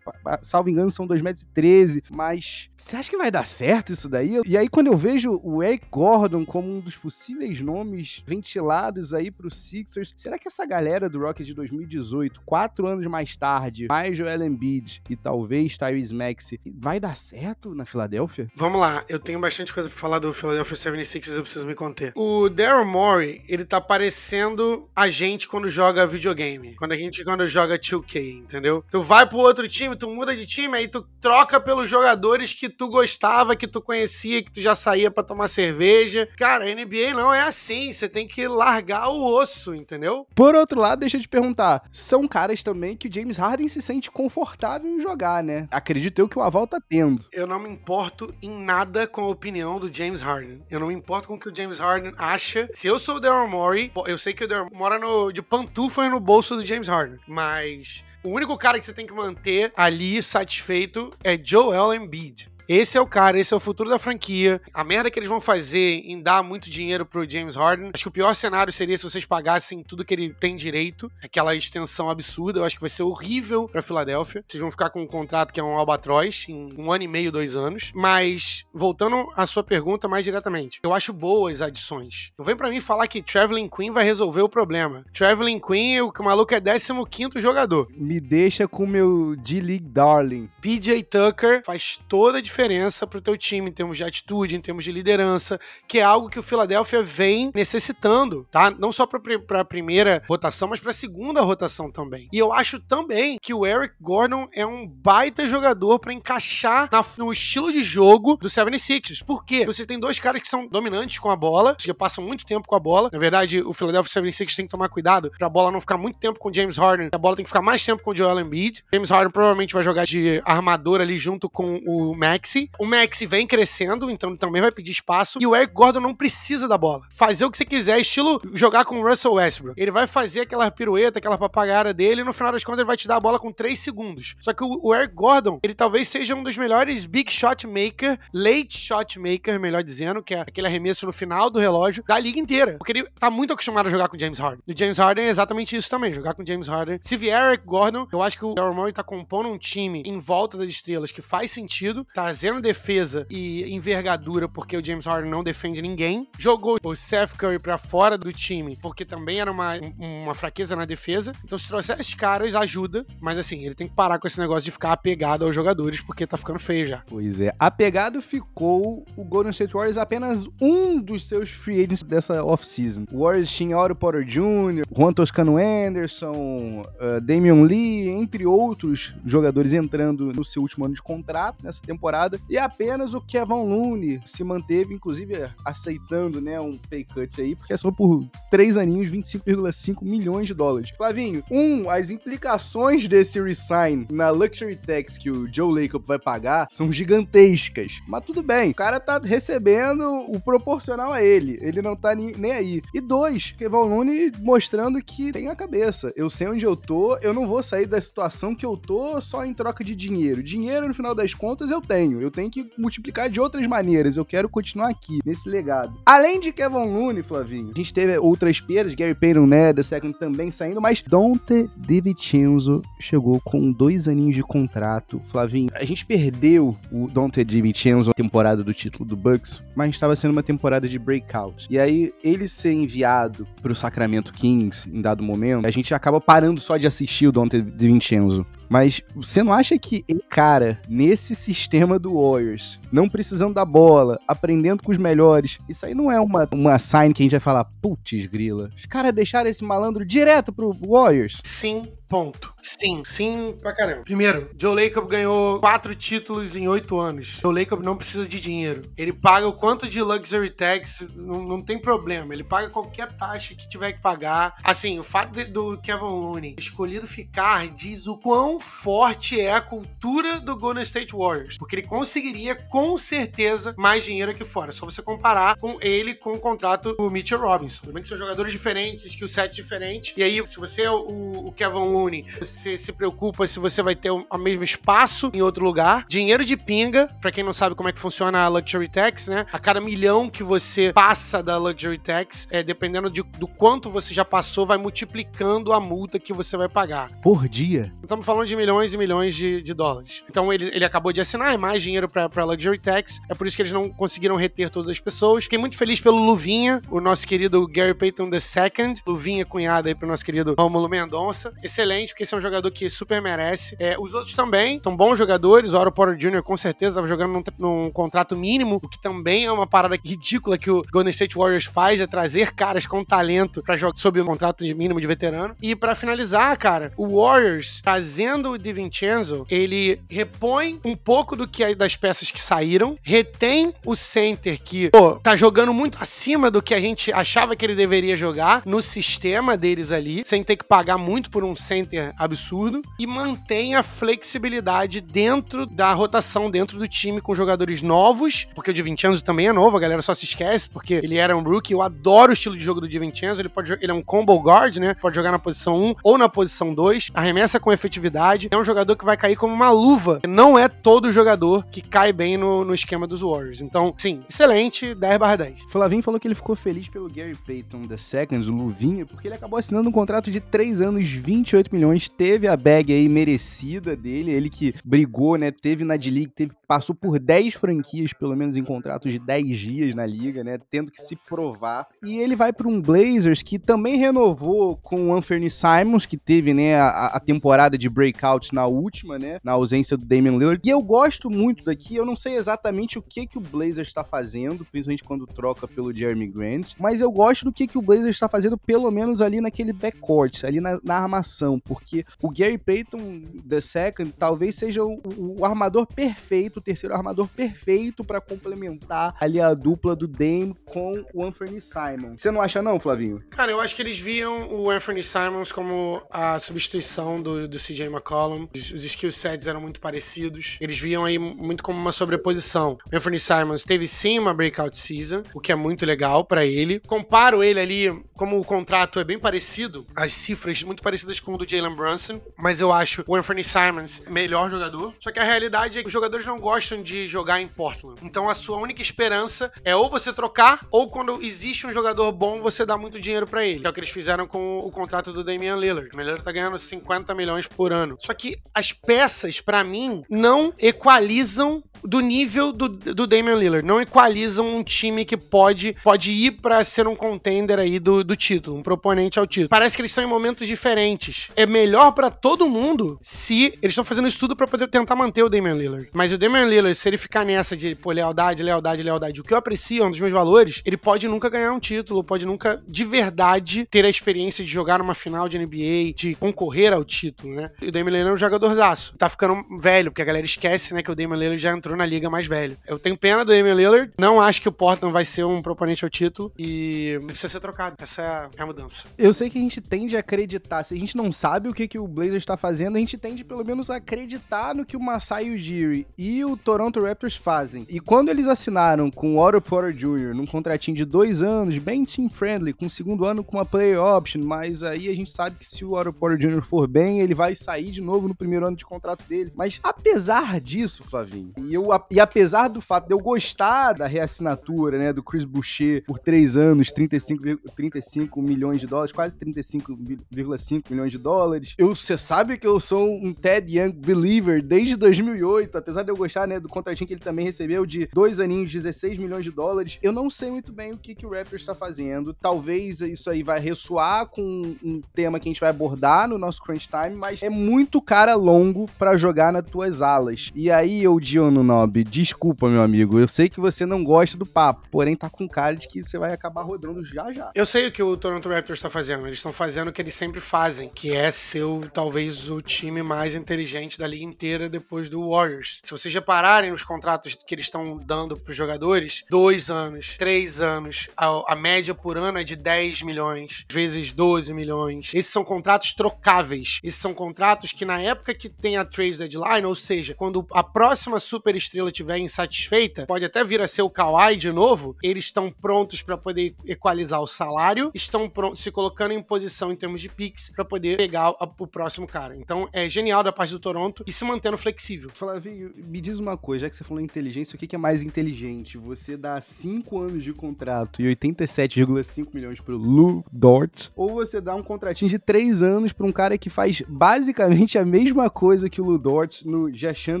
Salvo engano, são 2,13m. Mas você acha que vai dar certo isso daí? E aí, quando eu vejo o Eric Gordon como um dos possíveis nomes ventilados aí pro Sixers, será que essa galera do Rocket de 2018, quatro anos mais tarde, mais Joel Embiid e talvez Tyrese Maxey, vai dar certo na Filadélfia? Vamos lá, eu tenho bastante coisa pra falar do Philadelphia 76ers, eu preciso me conter. O Daryl Morey, ele tá parecendo a gente quando joga videogame. Quando a gente quando joga 2K, entendeu? Tu vai pro outro time, tu muda de time, aí tu troca pelos jogadores que tu gostava, que tu conhecia, que tu já saía para tomar cerveja. Cara, a NBA não é assim, você tem que largar o osso, entendeu? Por outro lado, deixa eu te perguntar, são caras também que o James Harden se sente confortável em jogar, né? Acredito eu que o aval tá tendo. Eu não me importo em nada com a opinião do James Harden. Eu não me importo com o que o James Harden acha. Se eu sou o Daryl Morey, eu sei que o Daryl mora no, de pantufas no bolso do James Harden, mas o único cara que você tem que manter ali satisfeito é Joel Embiid. Esse é o cara, esse é o futuro da franquia. A merda que eles vão fazer em dar muito dinheiro pro James Harden. Acho que o pior cenário seria se vocês pagassem tudo que ele tem direito. Aquela extensão absurda. Eu acho que vai ser horrível pra Filadélfia. Vocês vão ficar com um contrato que é um albatroz em um ano e meio, dois anos. Mas, voltando à sua pergunta mais diretamente, eu acho boas adições. Não vem para mim falar que Traveling Queen vai resolver o problema. Traveling Queen, o maluco é 15 jogador. Me deixa com o meu D-League Darling. PJ Tucker faz toda a diferença diferença pro teu time em termos de atitude, em termos de liderança, que é algo que o Philadelphia vem necessitando, tá? Não só para a primeira rotação, mas para a segunda rotação também. E eu acho também que o Eric Gordon é um baita jogador para encaixar na, no estilo de jogo do 76ers. Por quê? Você tem dois caras que são dominantes com a bola, que passam muito tempo com a bola. Na verdade, o Philadelphia 76ers tem que tomar cuidado para a bola não ficar muito tempo com o James Harden. A bola tem que ficar mais tempo com o Joel Embiid. James Harden provavelmente vai jogar de armador ali junto com o Max Maxi. O Maxi vem crescendo, então também vai pedir espaço. E o Eric Gordon não precisa da bola. Fazer o que você quiser, estilo jogar com o Russell Westbrook. Ele vai fazer aquela pirueta, aquela papagara dele, e no final das contas ele vai te dar a bola com 3 segundos. Só que o, Eric Gordon, ele talvez seja um dos melhores big shot maker, late shot maker, melhor dizendo, que é aquele arremesso no final do relógio, da liga inteira. Porque ele tá muito acostumado a jogar com James Harden. E o James Harden é exatamente isso também, jogar com James Harden. Se vier Eric Gordon, eu acho que o Daryl Morey tá compondo um time em volta das estrelas que faz sentido, tá trazendo defesa e envergadura, porque o James Harden não defende ninguém. Jogou o Seth Curry pra fora do time, porque também era uma, uma fraqueza na defesa. Então, se trouxer esses caras, ajuda. Mas assim, ele tem que parar com esse negócio de ficar apegado aos jogadores, porque tá ficando feio já. Pois é. Apegado ficou o Golden State Warriors apenas um dos seus free agents dessa off-season. O Warriors tinha Otto Porter Jr., Juan Toscano Anderson, uh, Damian Lee, entre outros jogadores entrando no seu último ano de contrato nessa temporada. E apenas o Kevin Looney se manteve, inclusive aceitando né, um pay cut aí, porque é só por três aninhos, 25,5 milhões de dólares. Flavinho, um, as implicações desse resign na Luxury Tax que o Joe Lacob vai pagar são gigantescas. Mas tudo bem, o cara tá recebendo o proporcional a ele. Ele não tá nem aí. E dois, Kevin Looney mostrando que tem a cabeça. Eu sei onde eu tô, eu não vou sair da situação que eu tô só em troca de dinheiro. Dinheiro, no final das contas, eu tenho. Eu tenho que multiplicar de outras maneiras. Eu quero continuar aqui, nesse legado. Além de Kevin Looney, Flavinho, a gente teve outras perdas, Gary Payton, né, The Second também saindo, mas Dante DiVincenzo chegou com dois aninhos de contrato. Flavinho, a gente perdeu o Dante DiVincenzo na temporada do título do Bucks, mas estava sendo uma temporada de breakout. E aí, ele ser enviado pro Sacramento Kings em dado momento, a gente acaba parando só de assistir o Dante DiVincenzo. Mas você não acha que cara, nesse sistema do Warriors, não precisando da bola, aprendendo com os melhores, isso aí não é uma, uma sign que a gente vai falar, putz, grila. Os caras deixaram esse malandro direto pro Warriors? Sim, Ponto. Sim, sim pra caramba. Primeiro, Joe Lacob ganhou quatro títulos em oito anos. Joe Lacob não precisa de dinheiro. Ele paga o quanto de luxury tax, não, não tem problema. Ele paga qualquer taxa que tiver que pagar. Assim, o fato de, do Kevin Looney escolhido ficar diz o quão forte é a cultura do Golden State Warriors. Porque ele conseguiria, com certeza, mais dinheiro aqui fora. Só você comparar com ele com o contrato do Mitchell Robinson. Bem que são jogadores diferentes, skill set diferente. E aí, se você é o, o Kevin Looney você se preocupa se você vai ter o mesmo espaço em outro lugar. Dinheiro de pinga, para quem não sabe como é que funciona a Luxury Tax, né? A cada milhão que você passa da Luxury Tax, é, dependendo de, do quanto você já passou, vai multiplicando a multa que você vai pagar. Por dia? Estamos falando de milhões e milhões de, de dólares. Então ele, ele acabou de assinar, é mais dinheiro para Luxury Tax. É por isso que eles não conseguiram reter todas as pessoas. Fiquei muito feliz pelo Luvinha, o nosso querido Gary Payton II. Luvinha cunhado aí pro nosso querido Romulo Mendonça. Excelente excelente, porque esse é um jogador que super merece. É, os outros também são bons jogadores. O Oro Porter Jr. com certeza estava jogando num, num, contrato mínimo, o que também é uma parada ridícula que o Golden State Warriors faz, é trazer caras com talento para jogar sob um contrato mínimo de veterano. E para finalizar, cara, o Warriors trazendo o DiVincenzo, ele repõe um pouco do que das peças que saíram, retém o center que, pô, tá jogando muito acima do que a gente achava que ele deveria jogar no sistema deles ali, sem ter que pagar muito por um center center absurdo e mantém a flexibilidade dentro da rotação, dentro do time com jogadores novos, porque o Di Vincenzo também é novo, a galera só se esquece porque ele era um rookie. Eu adoro o estilo de jogo do Di Vincenzo, ele pode ele é um combo guard, né? Pode jogar na posição 1 ou na posição 2, arremessa com efetividade. É um jogador que vai cair como uma luva. Não é todo jogador que cai bem no, no esquema dos Warriors. Então, sim, excelente, 10/10. Flavinho falou que ele ficou feliz pelo Gary Payton the Second, o Luvinha, porque ele acabou assinando um contrato de 3 anos, 28 milhões, teve a bag aí merecida dele, ele que brigou, né, teve na D-League, teve, passou por 10 franquias, pelo menos em contratos de 10 dias na liga, né, tendo que se provar. E ele vai para um Blazers que também renovou com o Anthony Simons, que teve, né, a, a, temporada de breakout na última, né, na ausência do Damian Lillard. E eu gosto muito daqui, eu não sei exatamente o que que o Blazers está fazendo, principalmente quando troca pelo Jeremy Grant, mas eu gosto do que que o Blazers está fazendo, pelo menos ali naquele backcourt, ali na, na armação porque o Gary Payton Second talvez seja o, o armador perfeito, o terceiro armador perfeito para complementar ali a dupla do Dame com o Anthony Simon. Você não acha não, Flavinho? Cara, eu acho que eles viam o Anthony Simons como a substituição do, do CJ McCollum. Os, os skill sets eram muito parecidos. Eles viam aí muito como uma sobreposição. O Anthony Simons teve sim uma breakout season, o que é muito legal para ele. Comparo ele ali, como o contrato é bem parecido, as cifras muito parecidas com do Jalen Brunson, mas eu acho o Anthony Simons melhor jogador. Só que a realidade é que os jogadores não gostam de jogar em Portland. Então a sua única esperança é ou você trocar, ou quando existe um jogador bom, você dá muito dinheiro para ele. Que é o que eles fizeram com o contrato do Damian Lillard. O Lillard tá ganhando 50 milhões por ano. Só que as peças, para mim, não equalizam do nível do, do Damian Lillard. Não equalizam um time que pode, pode ir para ser um contender aí do, do título, um proponente ao título. Parece que eles estão em momentos diferentes. É melhor para todo mundo se eles estão fazendo isso tudo para poder tentar manter o Damian Lillard. Mas o Damian Lillard, se ele ficar nessa de pô, lealdade, lealdade, lealdade, o que eu aprecio, é um dos meus valores, ele pode nunca ganhar um título, pode nunca de verdade ter a experiência de jogar numa final de NBA, de concorrer ao título, né? E o Damian Lillard é um jogadorzaço. Tá ficando velho, porque a galera esquece, né, que o Damian Lillard já entrou na liga mais velho. Eu tenho pena do Damian Lillard, não acho que o Portland vai ser um proponente ao título e precisa ser trocado. Essa é a mudança. Eu sei que a gente tende a acreditar, se a gente não sabe o que, que o Blazers está fazendo, a gente tende pelo menos a acreditar no que o Masai Ujiri e o Toronto Raptors fazem. E quando eles assinaram com o Otto Porter Jr. num contratinho de dois anos, bem team-friendly, com o segundo ano com uma play option, mas aí a gente sabe que se o Otto Porter Jr. for bem, ele vai sair de novo no primeiro ano de contrato dele. Mas apesar disso, Flavinho, e, eu, e apesar do fato de eu gostar da reassinatura, né, do Chris Boucher por três anos, 35, 35 milhões de dólares, quase 35,5 milhões de dólares, eu, você sabe que eu sou um Ted Young believer desde 2008, apesar de eu gostar, né, do contratinho que ele também recebeu de dois aninhos, 16 milhões de dólares. Eu não sei muito bem o que, que o Raptors está fazendo. Talvez isso aí vai ressoar com um tema que a gente vai abordar no nosso crunch time, mas é muito cara longo para jogar nas tuas alas. E aí, eu, Diono Nob, desculpa, meu amigo, eu sei que você não gosta do papo, porém tá com cara de que você vai acabar rodando já já. Eu sei o que o Toronto Raptors está fazendo. Eles estão fazendo o que eles sempre fazem, que é ser talvez o time mais inteligente da liga inteira depois do Warriors. Se vocês repararem nos contratos que eles estão dando para os jogadores, dois anos, três anos, a, a, média por ano é de 10 milhões, vezes 12 milhões. Esses são contratos trocáveis. Esses são contratos que na época que tem a trade deadline, ou seja, quando a próxima super estrela estiver insatisfeita, pode até vir a ser o Kawhi de novo, eles estão prontos para poder equalizar o salário, estão se colocando em posição em termos de picks para poder pegar o próximo cara. Então é genial da parte do Toronto e se mantendo flexível. Flavio, me diz uma coisa, já que você falou inteligência, o que é mais inteligente? Você dá 5 anos de contrato e 87,5 milhões pro Lou Dort, ou você dá um contratinho de 3 anos pra um cara que faz basicamente a mesma coisa que o Lou Dort no Jashan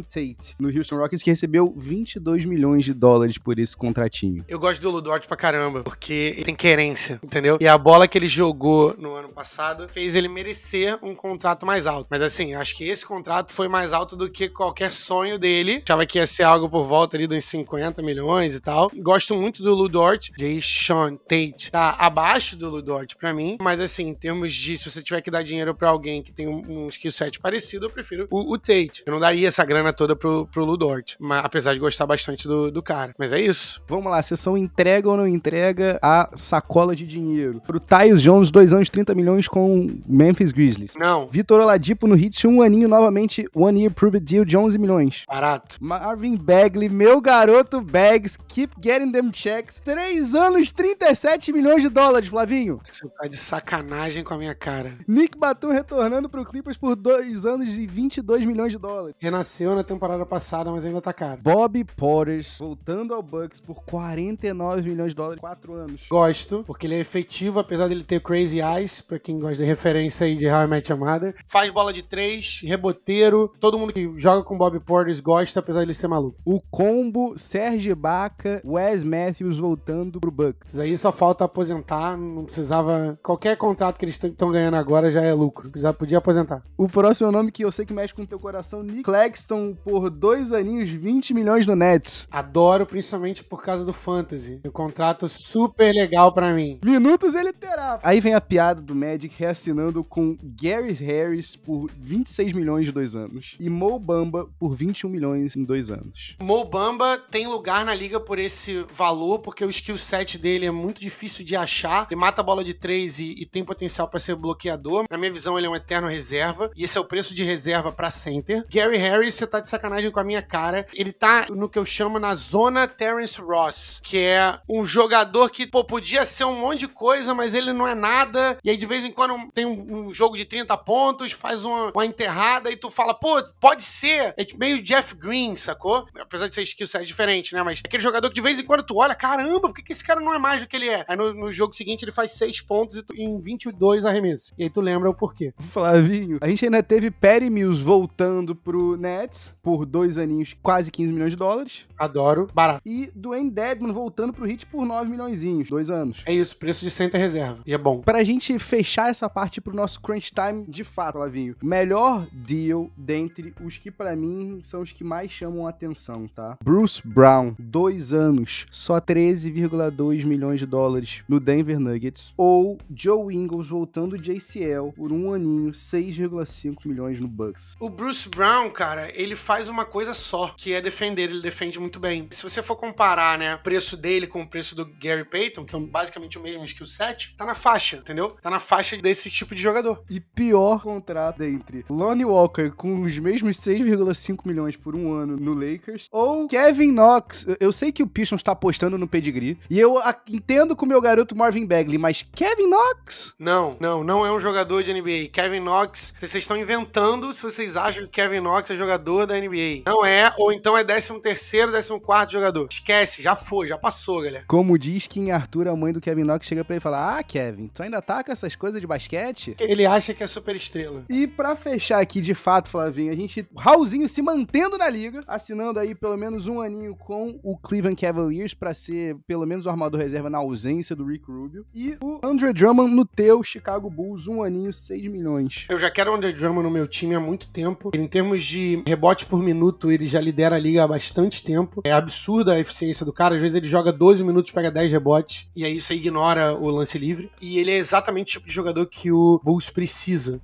Tate, no Houston Rockets, que recebeu 22 milhões de dólares por esse contratinho. Eu gosto do Lou Dort pra caramba, porque ele tem querência, entendeu? E a bola que ele jogou no ano passado fez ele merecer um contrato mais alto. Mas assim, acho que esse contrato foi mais alto do que qualquer sonho dele. Achava que ia ser algo por volta ali dos 50 milhões e tal. Gosto muito do Ludort. Sean Tate tá abaixo do Ludort pra mim. Mas assim, em termos de se você tiver que dar dinheiro pra alguém que tem um, um skill set parecido, eu prefiro o, o, Tate. Eu não daria essa grana toda pro, pro Ludort. Mas, apesar de gostar bastante do, do cara. Mas é isso. Vamos lá, sessão entrega ou não entrega a sacola de dinheiro? Pro Tyus Jones, dois anos, 30 milhões com Memphis Grizzlies. Não. Vitor Oladipo no Hit, um aninho novamente, one year proved deal de 11 milhões. Barato. Marvin Bagley, meu garoto Bags, keep getting them checks. Três anos, 37 milhões de dólares, Flavinho. Você tá de sacanagem com a minha cara. Nick Batum retornando pro Clippers por dois anos e 22 milhões de dólares. Renasceu na temporada passada, mas ainda tá caro. Bob Porters voltando ao Bucks por 49 milhões de dólares, quatro anos. Gosto, porque ele é efetivo, apesar dele ter crazy eyes, pra quem gosta de referência aí de How I Met Your Mother. Faz bola de três, reboteiro. Todo mundo que joga com Bob Porters gosta, apesar de ele ser maluco. O combo Serge Baca, Wes Matthews voltando pro Bucks. Isso aí só falta aposentar, não precisava. Qualquer contrato que eles estão ganhando agora já é lucro. Já podia aposentar. O próximo é nome que eu sei que mexe com o teu coração, Nick Claxton, por dois aninhos, 20 milhões no Nets. Adoro, principalmente por causa do Fantasy. Um contrato super legal para mim. Minutos ele terá. Aí vem a piada do Magic reassinando com Gary Harris por 26 milhões de dois anos. E Mo Bamba por 21 milhões em dois anos. Mo Bamba tem lugar na liga por esse valor, porque o skill set dele é muito difícil de achar. Ele mata a bola de três e, e tem potencial para ser bloqueador. Na minha visão, ele é um eterno reserva. E esse é o preço de reserva para center. Gary Harris, você tá de sacanagem com a minha cara. Ele tá no que eu chamo na zona Terence Ross, que é um jogador que, pô, podia ser um monte de coisa, mas ele não é nada. E aí, de vez em quando, tem um, um jogo jogo de 30 pontos, faz uma, uma enterrada e tu fala, pô, pode ser. É meio Jeff Green, sacou? Apesar de ser skill set diferente, né? Mas aquele jogador que de vez em quando tu olha, caramba, por que, que esse cara não é mais do que ele é? Aí no, no jogo seguinte ele faz 6 pontos e tu, em 22 arremessos. E aí tu lembra o porquê. Flavinho, a gente ainda teve Perry Mills voltando pro Nets por dois aninhos, quase 15 milhões de dólares. Adoro. Barato. E Dwayne Dedman voltando pro Heat por 9 milhões, dois anos. É isso, preço de center reserva. E é bom. Pra gente fechar essa parte pro nosso crunch time, de fato, Flavinho, melhor deal dentre os que para mim são os que mais chamam a atenção, tá? Bruce Brown, dois anos, só 13,2 milhões de dólares no Denver Nuggets. Ou Joe Ingles voltando de ACL por um aninho, 6,5 milhões no Bucks. O Bruce Brown, cara, ele faz uma coisa só, que é defender. Ele defende muito bem. Se você for comparar, né, o preço dele com o preço do Gary Payton, que é basicamente o mesmo skill set, tá na faixa, entendeu? Tá na faixa desse tipo de jogador. E pior contrato entre Lonnie Walker com os mesmos 6,5 milhões por um ano no Lakers ou Kevin Knox. Eu sei que o Pistons tá apostando no pedigree e eu entendo com o meu garoto Marvin Bagley, mas Kevin Knox? Não, não, não é um jogador de NBA. Kevin Knox, vocês estão inventando se vocês acham que Kevin Knox é jogador da NBA. Não é, ou então é 13 terceiro, 14 quarto jogador. Esquece, já foi, já passou, galera. Como diz que em Arthur, a mãe do Kevin Knox chega pra ele e fala: Ah, Kevin, tu ainda tá com essas coisas de basquete? Ele acha que é super estrela. E para fechar aqui, de fato, Flavinho, a gente. Raulzinho se mantendo na liga, assinando aí pelo menos um aninho com o Cleveland Cavaliers para ser pelo menos o armador reserva na ausência do Rick Rubio. E o Andre Drummond no teu Chicago Bulls, um aninho, 6 milhões. Eu já quero o Andre Drummond no meu time há muito tempo. Em termos de rebote por minuto, ele já lidera a liga há bastante tempo. É absurda a eficiência do cara. Às vezes ele joga 12 minutos, pega 10 rebotes, e aí você ignora o lance livre. E ele é exatamente o tipo de jogador que o Bulls precisa.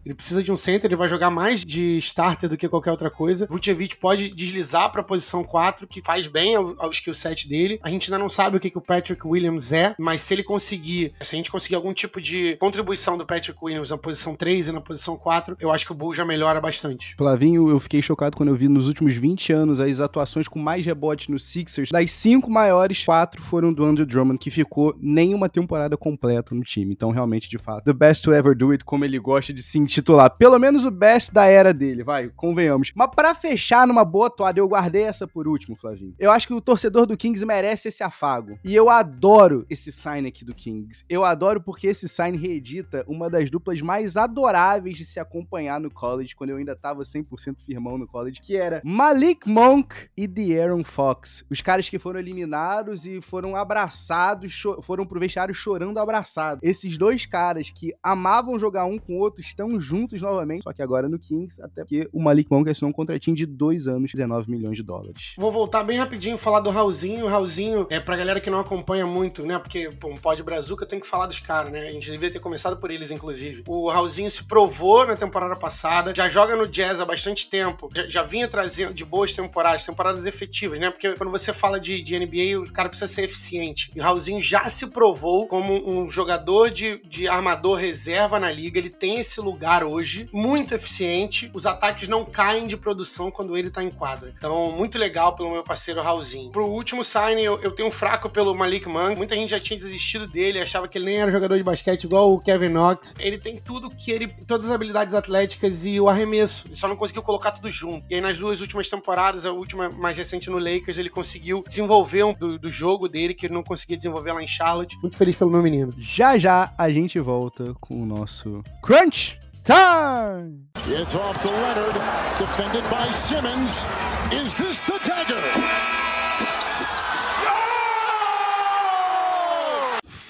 Ele precisa de um center, ele vai jogar mais de starter do que qualquer outra coisa. Vucevic pode deslizar para a posição 4, que faz bem ao, ao skill set dele. A gente ainda não sabe o que, que o Patrick Williams é, mas se ele conseguir, se a gente conseguir algum tipo de contribuição do Patrick Williams na posição 3 e na posição 4, eu acho que o Bulls já melhora bastante. Flavinho, eu fiquei chocado quando eu vi nos últimos 20 anos as atuações com mais rebotes no Sixers. Das cinco maiores, quatro foram do Andrew Drummond, que ficou nem uma temporada completa no time. Então, realmente, de fato, the best to ever do it, como ele gosta de se intitular. Pelo menos o best da era dele, vai, convenhamos. Mas para fechar numa boa toada, eu guardei essa por último, Flavinho. Eu acho que o torcedor do Kings merece esse afago. E eu adoro esse sign aqui do Kings. Eu adoro porque esse sign reedita uma das duplas mais adoráveis de se acompanhar no college, quando eu ainda tava 100% firmão no college, que era Malik Monk e De'Aaron Fox. Os caras que foram eliminados e foram abraçados, foram pro vestiário chorando abraçado. Esses dois caras que amavam jogar um com o outro estão juntos novamente, só que agora no Kings, até porque o Malik Monk assinou um contratinho de dois anos, 19 milhões de dólares. Vou voltar bem rapidinho falar do Raulzinho. O Raulzinho, é pra galera que não acompanha muito, né? Porque, pô, um pó de brazuca tem que falar dos caras, né? A gente devia ter começado por eles, inclusive. O Raulzinho se provou na temporada passada, já joga no Jazz há bastante tempo, já, já vinha trazendo de boas temporadas, temporadas efetivas, né? Porque quando você fala de, de NBA, o cara precisa ser eficiente. E o Raulzinho já se provou como um jogador de, de armador reserva na liga. Ele tem esse lugar hoje, muito eficiente. Os ataques não caem de produção quando ele tá em quadra. Então, muito legal pelo meu parceiro Raulzinho. Pro último sign, eu, eu tenho um fraco pelo Malik Monk. Muita gente já tinha desistido dele, achava que ele nem era jogador de basquete igual o Kevin Knox. Ele tem tudo que ele. todas as habilidades atléticas e o arremesso. Ele só não conseguiu colocar tudo junto. E aí, nas duas últimas temporadas, a última mais recente no Lakers, ele conseguiu desenvolver um do, do jogo dele que ele não conseguia desenvolver lá em Charlotte. Muito feliz pelo meu menino. Já já a gente volta com o nosso Time! It's off to Leonard, defended by Simmons. Is this the dagger?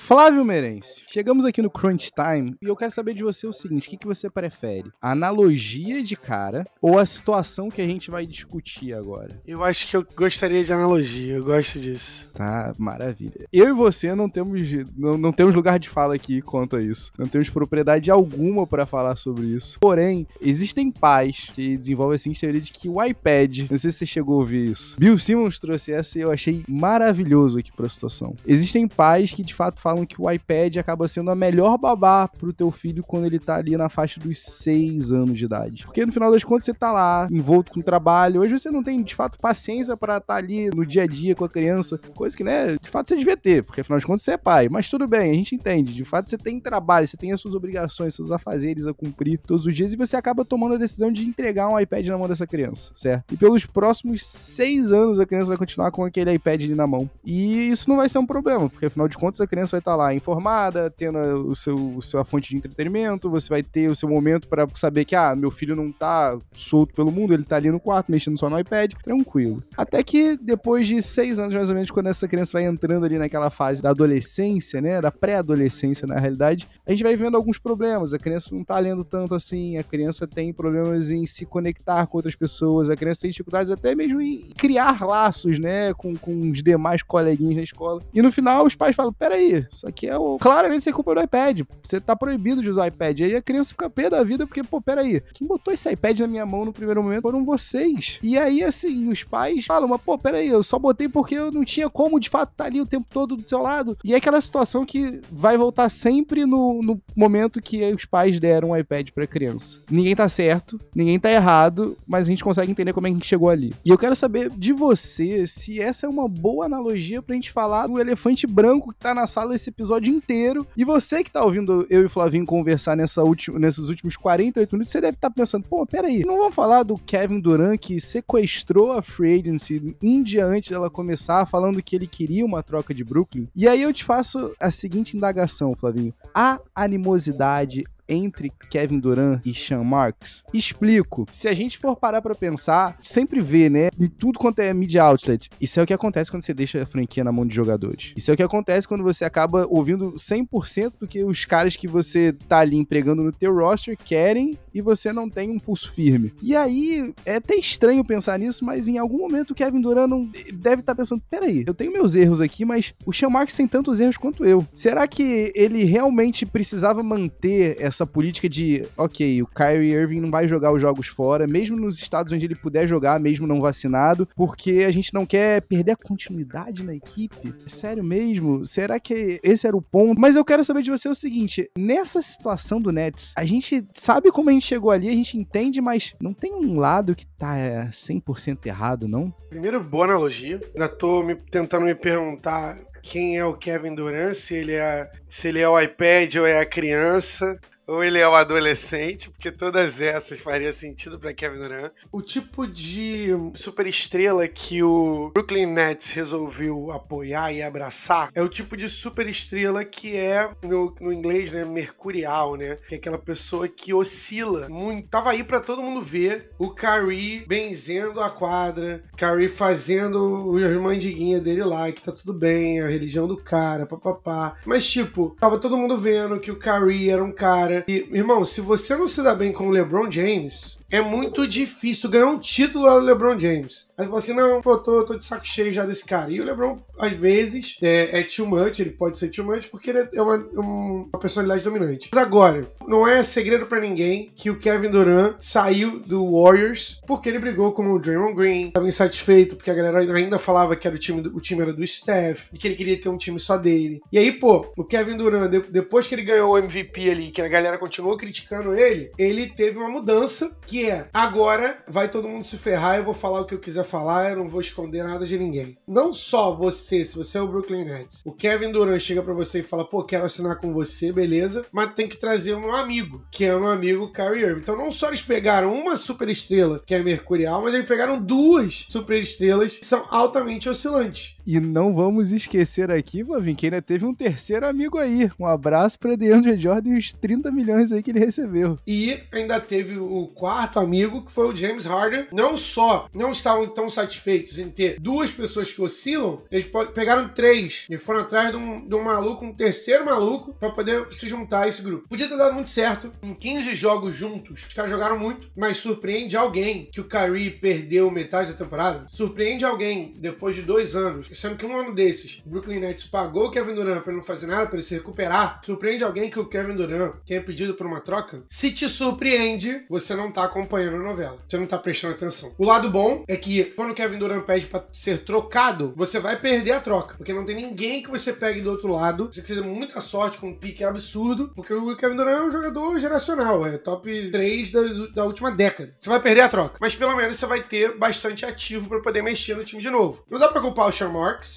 Flávio Merencio, chegamos aqui no Crunch Time e eu quero saber de você o seguinte: o que, que você prefere? A analogia de cara ou a situação que a gente vai discutir agora? Eu acho que eu gostaria de analogia, eu gosto disso. Tá, maravilha. Eu e você não temos, não, não temos lugar de fala aqui quanto a isso. Não temos propriedade alguma para falar sobre isso. Porém, existem pais que desenvolvem assim teoria de que o iPad, não sei se você chegou a ouvir isso. Bill Simmons trouxe essa e eu achei maravilhoso aqui pra situação. Existem pais que de fato falam falam que o iPad acaba sendo a melhor babá pro teu filho quando ele tá ali na faixa dos 6 anos de idade. Porque no final das contas você tá lá, envolto com o trabalho. Hoje você não tem, de fato, paciência para estar tá ali no dia a dia com a criança. Coisa que, né, de fato você devia ter, porque afinal de contas você é pai. Mas tudo bem, a gente entende. De fato você tem trabalho, você tem as suas obrigações, seus afazeres a cumprir todos os dias e você acaba tomando a decisão de entregar um iPad na mão dessa criança, certo? E pelos próximos seis anos a criança vai continuar com aquele iPad ali na mão. E isso não vai ser um problema, porque afinal de contas a criança vai estar tá lá informada, tendo o seu, sua fonte de entretenimento, você vai ter o seu momento para saber que, ah, meu filho não tá solto pelo mundo, ele tá ali no quarto mexendo só no iPad, tranquilo. Até que depois de seis anos, mais ou menos, quando essa criança vai entrando ali naquela fase da adolescência, né, da pré-adolescência, na realidade, a gente vai vendo alguns problemas. A criança não tá lendo tanto assim, a criança tem problemas em se conectar com outras pessoas, a criança tem dificuldades até mesmo em criar laços, né, com, com os demais coleguinhas na escola. E no final os pais falam: peraí, isso aqui é o. Claramente você culpa do iPad. Você tá proibido de usar o iPad. Aí a criança fica pé da vida, porque, pô, peraí, quem botou esse iPad na minha mão no primeiro momento foram vocês. E aí, assim, os pais falam, mas, pô, peraí, eu só botei porque eu não tinha como de fato estar tá ali o tempo todo do seu lado. E é aquela situação que vai voltar sempre no, no momento que os pais deram um iPad pra criança. Ninguém tá certo, ninguém tá errado, mas a gente consegue entender como é que chegou ali. E eu quero saber de você se essa é uma boa analogia pra gente falar do elefante branco que tá na sala esse episódio inteiro. E você que tá ouvindo eu e o Flavinho conversar nessa última, nesses últimos 48 minutos, você deve estar tá pensando, pô, peraí, não vamos falar do Kevin Durant que sequestrou a Free Agency um dia antes dela começar, falando que ele queria uma troca de Brooklyn? E aí eu te faço a seguinte indagação, Flavinho. A animosidade entre Kevin Durant e Sean Marks? Explico. Se a gente for parar para pensar, sempre vê, né, em tudo quanto é media outlet, isso é o que acontece quando você deixa a franquia na mão de jogadores. Isso é o que acontece quando você acaba ouvindo 100% do que os caras que você tá ali empregando no teu roster querem e você não tem um pulso firme. E aí, é até estranho pensar nisso, mas em algum momento o Kevin Durant não deve estar tá pensando, peraí, eu tenho meus erros aqui, mas o Sean Marks tem tantos erros quanto eu. Será que ele realmente precisava manter essa essa política de, ok, o Kyrie Irving não vai jogar os jogos fora, mesmo nos estados onde ele puder jogar, mesmo não vacinado, porque a gente não quer perder a continuidade na equipe. É sério mesmo? Será que esse era o ponto? Mas eu quero saber de você o seguinte: nessa situação do Nets, a gente sabe como a gente chegou ali, a gente entende, mas não tem um lado que tá 100% errado, não? Primeiro, boa analogia. Ainda tô me, tentando me perguntar quem é o Kevin Durant, se ele é, se ele é o iPad ou é a criança ou ele é o adolescente, porque todas essas fariam sentido para Kevin Durant. O tipo de superestrela que o Brooklyn Nets resolveu apoiar e abraçar é o tipo de superestrela que é, no, no inglês, né, mercurial, né? Que é aquela pessoa que oscila muito. Tava aí para todo mundo ver o Kyrie benzendo a quadra, Kyrie fazendo as mandiguinhas dele lá, que tá tudo bem, a religião do cara, papapá. Mas, tipo, tava todo mundo vendo que o Kyrie era um cara e, irmão, se você não se dá bem com o LeBron James, é muito difícil ganhar um título ao LeBron James. Aí você assim, não, pô, tô, tô de saco cheio já desse cara. E o LeBron, às vezes, é, é too much, ele pode ser too much, porque ele é uma, uma personalidade dominante. Mas agora, não é segredo para ninguém que o Kevin Durant saiu do Warriors porque ele brigou com o Draymond Green, tava insatisfeito porque a galera ainda falava que era o time, o time era do Steph, e que ele queria ter um time só dele. E aí, pô, o Kevin Durant, depois que ele ganhou o MVP ali, que a galera continuou criticando ele, ele teve uma mudança que é, agora vai todo mundo se ferrar, eu vou falar o que eu quiser falar, eu não vou esconder nada de ninguém. Não só você, se você é o Brooklyn Nets, o Kevin Durant chega para você e fala, pô, quero assinar com você, beleza, mas tem que trazer um amigo, que é um amigo Kyrie Irving. Então não só eles pegaram uma super estrela, que é Mercurial, mas eles pegaram duas super estrelas que são altamente oscilantes. E não vamos esquecer aqui, Vavin, que ainda teve um terceiro amigo aí. Um abraço para DeAndre Jordan e os 30 milhões aí que ele recebeu. E ainda teve o quarto amigo, que foi o James Harden. Não só não estavam tão satisfeitos em ter duas pessoas que oscilam, eles pegaram três e foram atrás de um, de um maluco, um terceiro maluco, para poder se juntar a esse grupo. Podia ter dado muito certo. Em 15 jogos juntos, os caras jogaram muito, mas surpreende alguém que o Kyrie perdeu metade da temporada. Surpreende alguém depois de dois anos sendo que um ano desses, o Brooklyn Nets pagou o Kevin Durant ele não fazer nada, pra ele se recuperar, surpreende alguém que o Kevin Durant tenha pedido por uma troca? Se te surpreende, você não tá acompanhando a novela. Você não tá prestando atenção. O lado bom é que quando o Kevin Durant pede pra ser trocado, você vai perder a troca. Porque não tem ninguém que você pegue do outro lado. Você precisa de muita sorte com um pique absurdo. Porque o Kevin Durant é um jogador geracional. É top 3 da, da última década. Você vai perder a troca. Mas pelo menos você vai ter bastante ativo para poder mexer no time de novo. Não dá pra culpar o Sean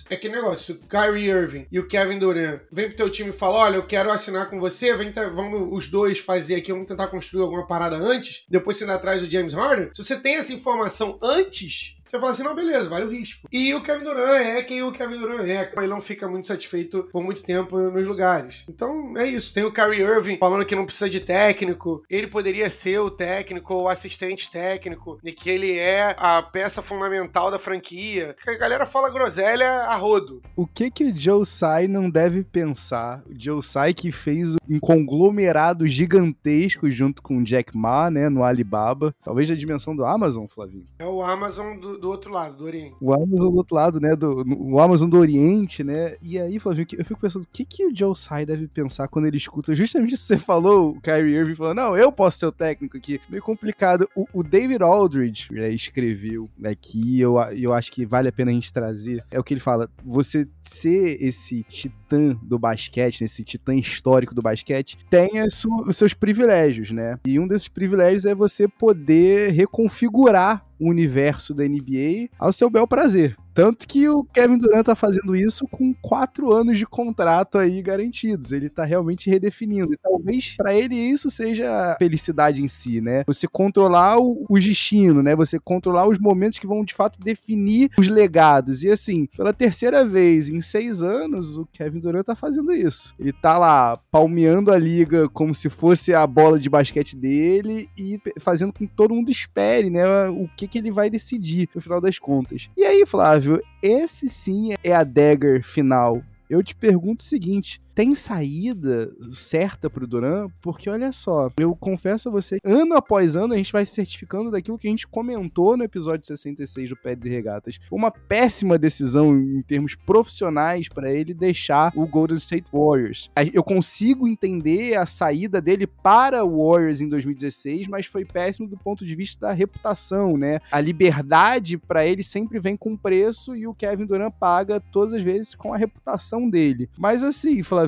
É que negócio. O Kyrie Irving e o Kevin Durant vem pro teu time e falam: olha, eu quero assinar com você. Vem vamos os dois fazer aqui. Vamos tentar construir alguma parada antes. Depois você ainda atrás do James Harden. Se você tem essa informação antes, você fala assim, não, beleza, vale o risco. E o Kevin Durant é quem o Kevin Durant é. Ele não fica muito satisfeito por muito tempo nos lugares. Então, é isso. Tem o Kyrie Irving falando que não precisa de técnico. Ele poderia ser o técnico ou assistente técnico. E que ele é a peça fundamental da franquia. A galera fala groselha a rodo. O que que o Joe Tsai não deve pensar? O Joe Tsai que fez um conglomerado gigantesco junto com o Jack Ma, né, no Alibaba. Talvez da dimensão do Amazon, Flavinho. É o Amazon do, do outro lado, do Oriente. O Amazon do outro lado, né? Do, o Amazon do Oriente, né? E aí, Flavinho, eu fico pensando, o que, que o Joe Tsai deve pensar quando ele escuta justamente isso que você falou, o Kyrie Irving falando, não, eu posso ser o técnico aqui. Meio complicado. O, o David Aldridge né, escreveu aqui, eu, eu acho que vale a pena a gente trazer, é o que ele fala, você ser esse titã do basquete, esse titã histórico do basquete, tem os seus privilégios, né? E um desses privilégios é você poder reconfigurar o universo da NBA ao seu bel prazer. Tanto que o Kevin Durant tá fazendo isso com quatro anos de contrato aí garantidos. Ele tá realmente redefinindo. E talvez para ele isso seja felicidade em si, né? Você controlar o, o destino, né? Você controlar os momentos que vão de fato definir os legados. E assim, pela terceira vez em seis anos, o Kevin Durant tá fazendo isso. Ele tá lá palmeando a liga como se fosse a bola de basquete dele e fazendo com que todo mundo espere, né? O que, que ele vai decidir no final das contas. E aí, Flávio? Esse sim é a dagger final. Eu te pergunto o seguinte: tem saída certa pro Duran, porque olha só, eu confesso a você, ano após ano a gente vai se certificando daquilo que a gente comentou no episódio 66 do Pets e Regatas. Uma péssima decisão em termos profissionais para ele deixar o Golden State Warriors. Eu consigo entender a saída dele para o Warriors em 2016, mas foi péssimo do ponto de vista da reputação, né? A liberdade para ele sempre vem com preço e o Kevin Durant paga todas as vezes com a reputação dele. Mas assim, Flávio,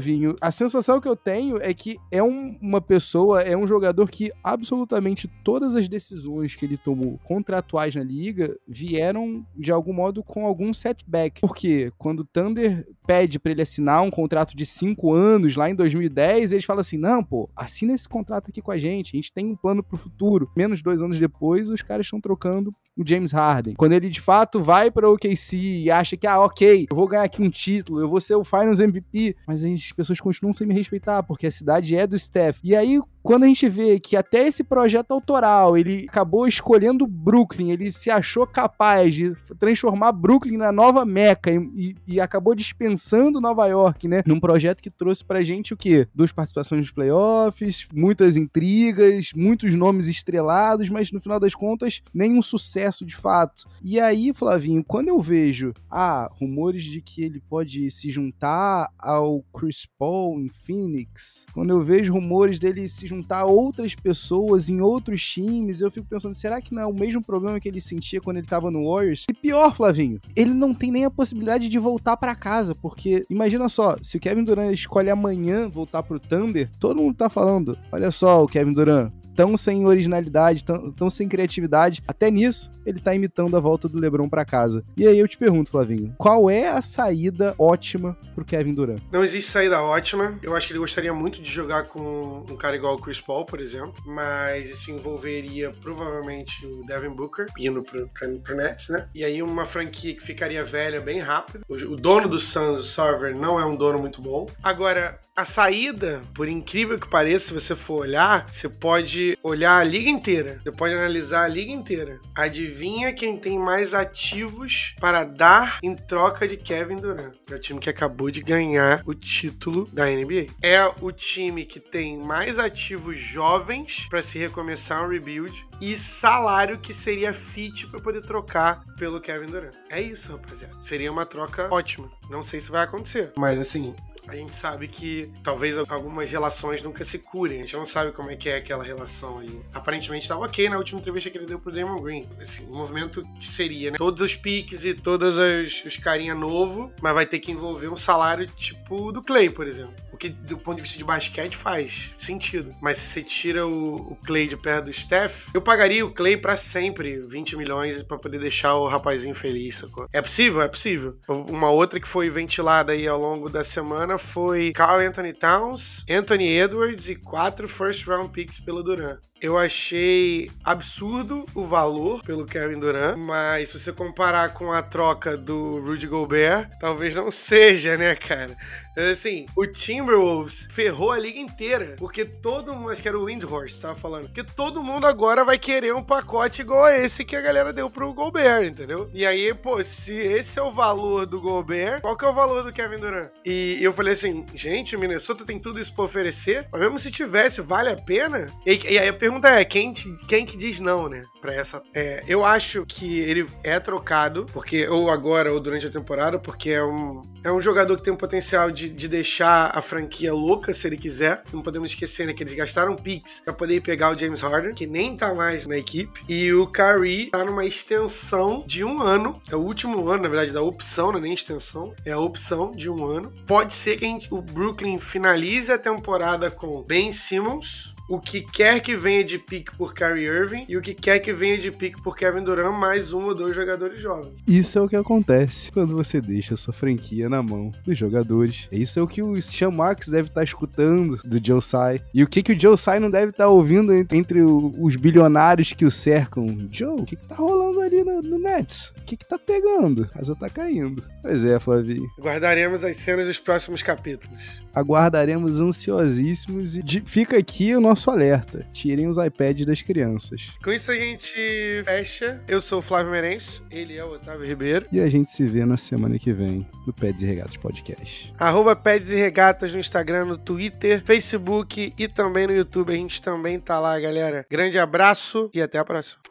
A sensação que eu tenho é que é um, uma pessoa, é um jogador que absolutamente todas as decisões que ele tomou contratuais na liga vieram de algum modo com algum setback. Porque quando o Thunder pede para ele assinar um contrato de cinco anos lá em 2010, eles falam assim: não, pô, assina esse contrato aqui com a gente, a gente tem um plano pro futuro. Menos dois anos depois, os caras estão trocando o James Harden. Quando ele de fato vai para o OKC e acha que, ah, ok, eu vou ganhar aqui um título, eu vou ser o Finals MVP, mas as pessoas continuam sem me respeitar, porque a cidade é do Steph. E aí, quando a gente vê que até esse projeto autoral, ele acabou escolhendo Brooklyn, ele se achou capaz de transformar Brooklyn na nova Meca e, e, acabou dispensando Nova York, né? Num projeto que trouxe pra gente o quê? Duas participações nos playoffs, muitas intrigas, muitos nomes estrelados, mas no final das contas, nenhum sucesso de fato. E aí, Flavinho, quando eu vejo, ah, rumores de que ele pode se juntar ao Chris Paul em Phoenix, quando eu vejo rumores dele se juntar outras pessoas em outros times, eu fico pensando, será que não é o mesmo problema que ele sentia quando ele tava no Warriors? E pior, Flavinho, ele não tem nem a possibilidade de voltar para casa, porque imagina só, se o Kevin Durant escolhe amanhã voltar pro Thunder, todo mundo tá falando, olha só o Kevin Durant, tão sem originalidade, tão, tão sem criatividade. Até nisso, ele tá imitando a volta do LeBron para casa. E aí eu te pergunto, Flavinho, qual é a saída ótima pro Kevin Durant? Não existe saída ótima. Eu acho que ele gostaria muito de jogar com um cara igual o Chris Paul, por exemplo, mas isso envolveria provavelmente o Devin Booker indo pro, pro, pro Nets, né? E aí uma franquia que ficaria velha bem rápido. O, o dono do Suns, o Server, não é um dono muito bom. Agora, a saída, por incrível que pareça, se você for olhar, você pode olhar a liga inteira. Você pode analisar a liga inteira. Adivinha quem tem mais ativos para dar em troca de Kevin Durant? É o time que acabou de ganhar o título da NBA. É o time que tem mais ativos jovens para se recomeçar um rebuild e salário que seria fit para poder trocar pelo Kevin Durant. É isso, rapaziada. Seria uma troca ótima. Não sei se vai acontecer, mas assim, a gente sabe que talvez algumas relações nunca se curem. A gente não sabe como é que é aquela relação ali. Aparentemente estava ok na última entrevista que ele deu pro Damon Green. Assim, um movimento que seria, né? Todos os piques e todas as os carinha novo, mas vai ter que envolver um salário tipo do Clay, por exemplo. O que do ponto de vista de basquete faz sentido. Mas se você tira o, o Clay de perto do Steph, eu pagaria o Clay para sempre 20 milhões para poder deixar o rapazinho feliz, sacou? É possível? É possível. Uma outra que foi ventilada aí ao longo da semana foi Carl Anthony Towns, Anthony Edwards e quatro first round picks pelo Durant. Eu achei absurdo o valor pelo Kevin Durant, mas se você comparar com a troca do Rudy Gobert, talvez não seja, né, cara? Assim, o Timberwolves ferrou a liga inteira, porque todo mundo, acho que era o Windhorst, tava falando, que todo mundo agora vai querer um pacote igual a esse que a galera deu pro Gobert, entendeu? E aí, pô, se esse é o valor do Gobert, qual que é o valor do Kevin Durant? E eu falei assim, gente, Minnesota tem tudo isso pra oferecer, mas mesmo se tivesse, vale a pena? E, e aí a pergunta é, quem, quem que diz não, né? Pra essa. É, eu acho que ele é trocado, porque ou agora ou durante a temporada, porque é um, é um jogador que tem um potencial de, de deixar a franquia louca se ele quiser. Não podemos esquecer, né, que eles gastaram Pix pra poder pegar o James Harden, que nem tá mais na equipe. E o Kyrie tá numa extensão de um ano. É o último ano, na verdade, da opção, não é nem extensão. É a opção de um ano. Pode ser que gente, o Brooklyn finalize a temporada com Ben Simmons, o que quer que venha de pique por Kyrie Irving e o que quer que venha de pique por Kevin Durant, mais um ou dois jogadores jovens. Isso é o que acontece quando você deixa a sua franquia na mão dos jogadores. Isso é o que o Sean Marks deve estar escutando do Joe Tsai. E o que, que o Joe Tsai não deve estar ouvindo entre os bilionários que o cercam. Joe, o que, que tá rolando ali no, no Nets? O que, que tá pegando? A casa tá caindo. Pois é, Flavinho. Guardaremos as cenas dos próximos capítulos. Aguardaremos ansiosíssimos e de... fica aqui o nosso nosso alerta. Tirem os iPads das crianças. Com isso a gente fecha. Eu sou o Flávio Merenço, ele é o Otávio Ribeiro. E a gente se vê na semana que vem no Peds e Regatas Podcast. Arroba Peds e Regatas no Instagram, no Twitter, Facebook e também no YouTube. A gente também tá lá, galera. Grande abraço e até a próxima.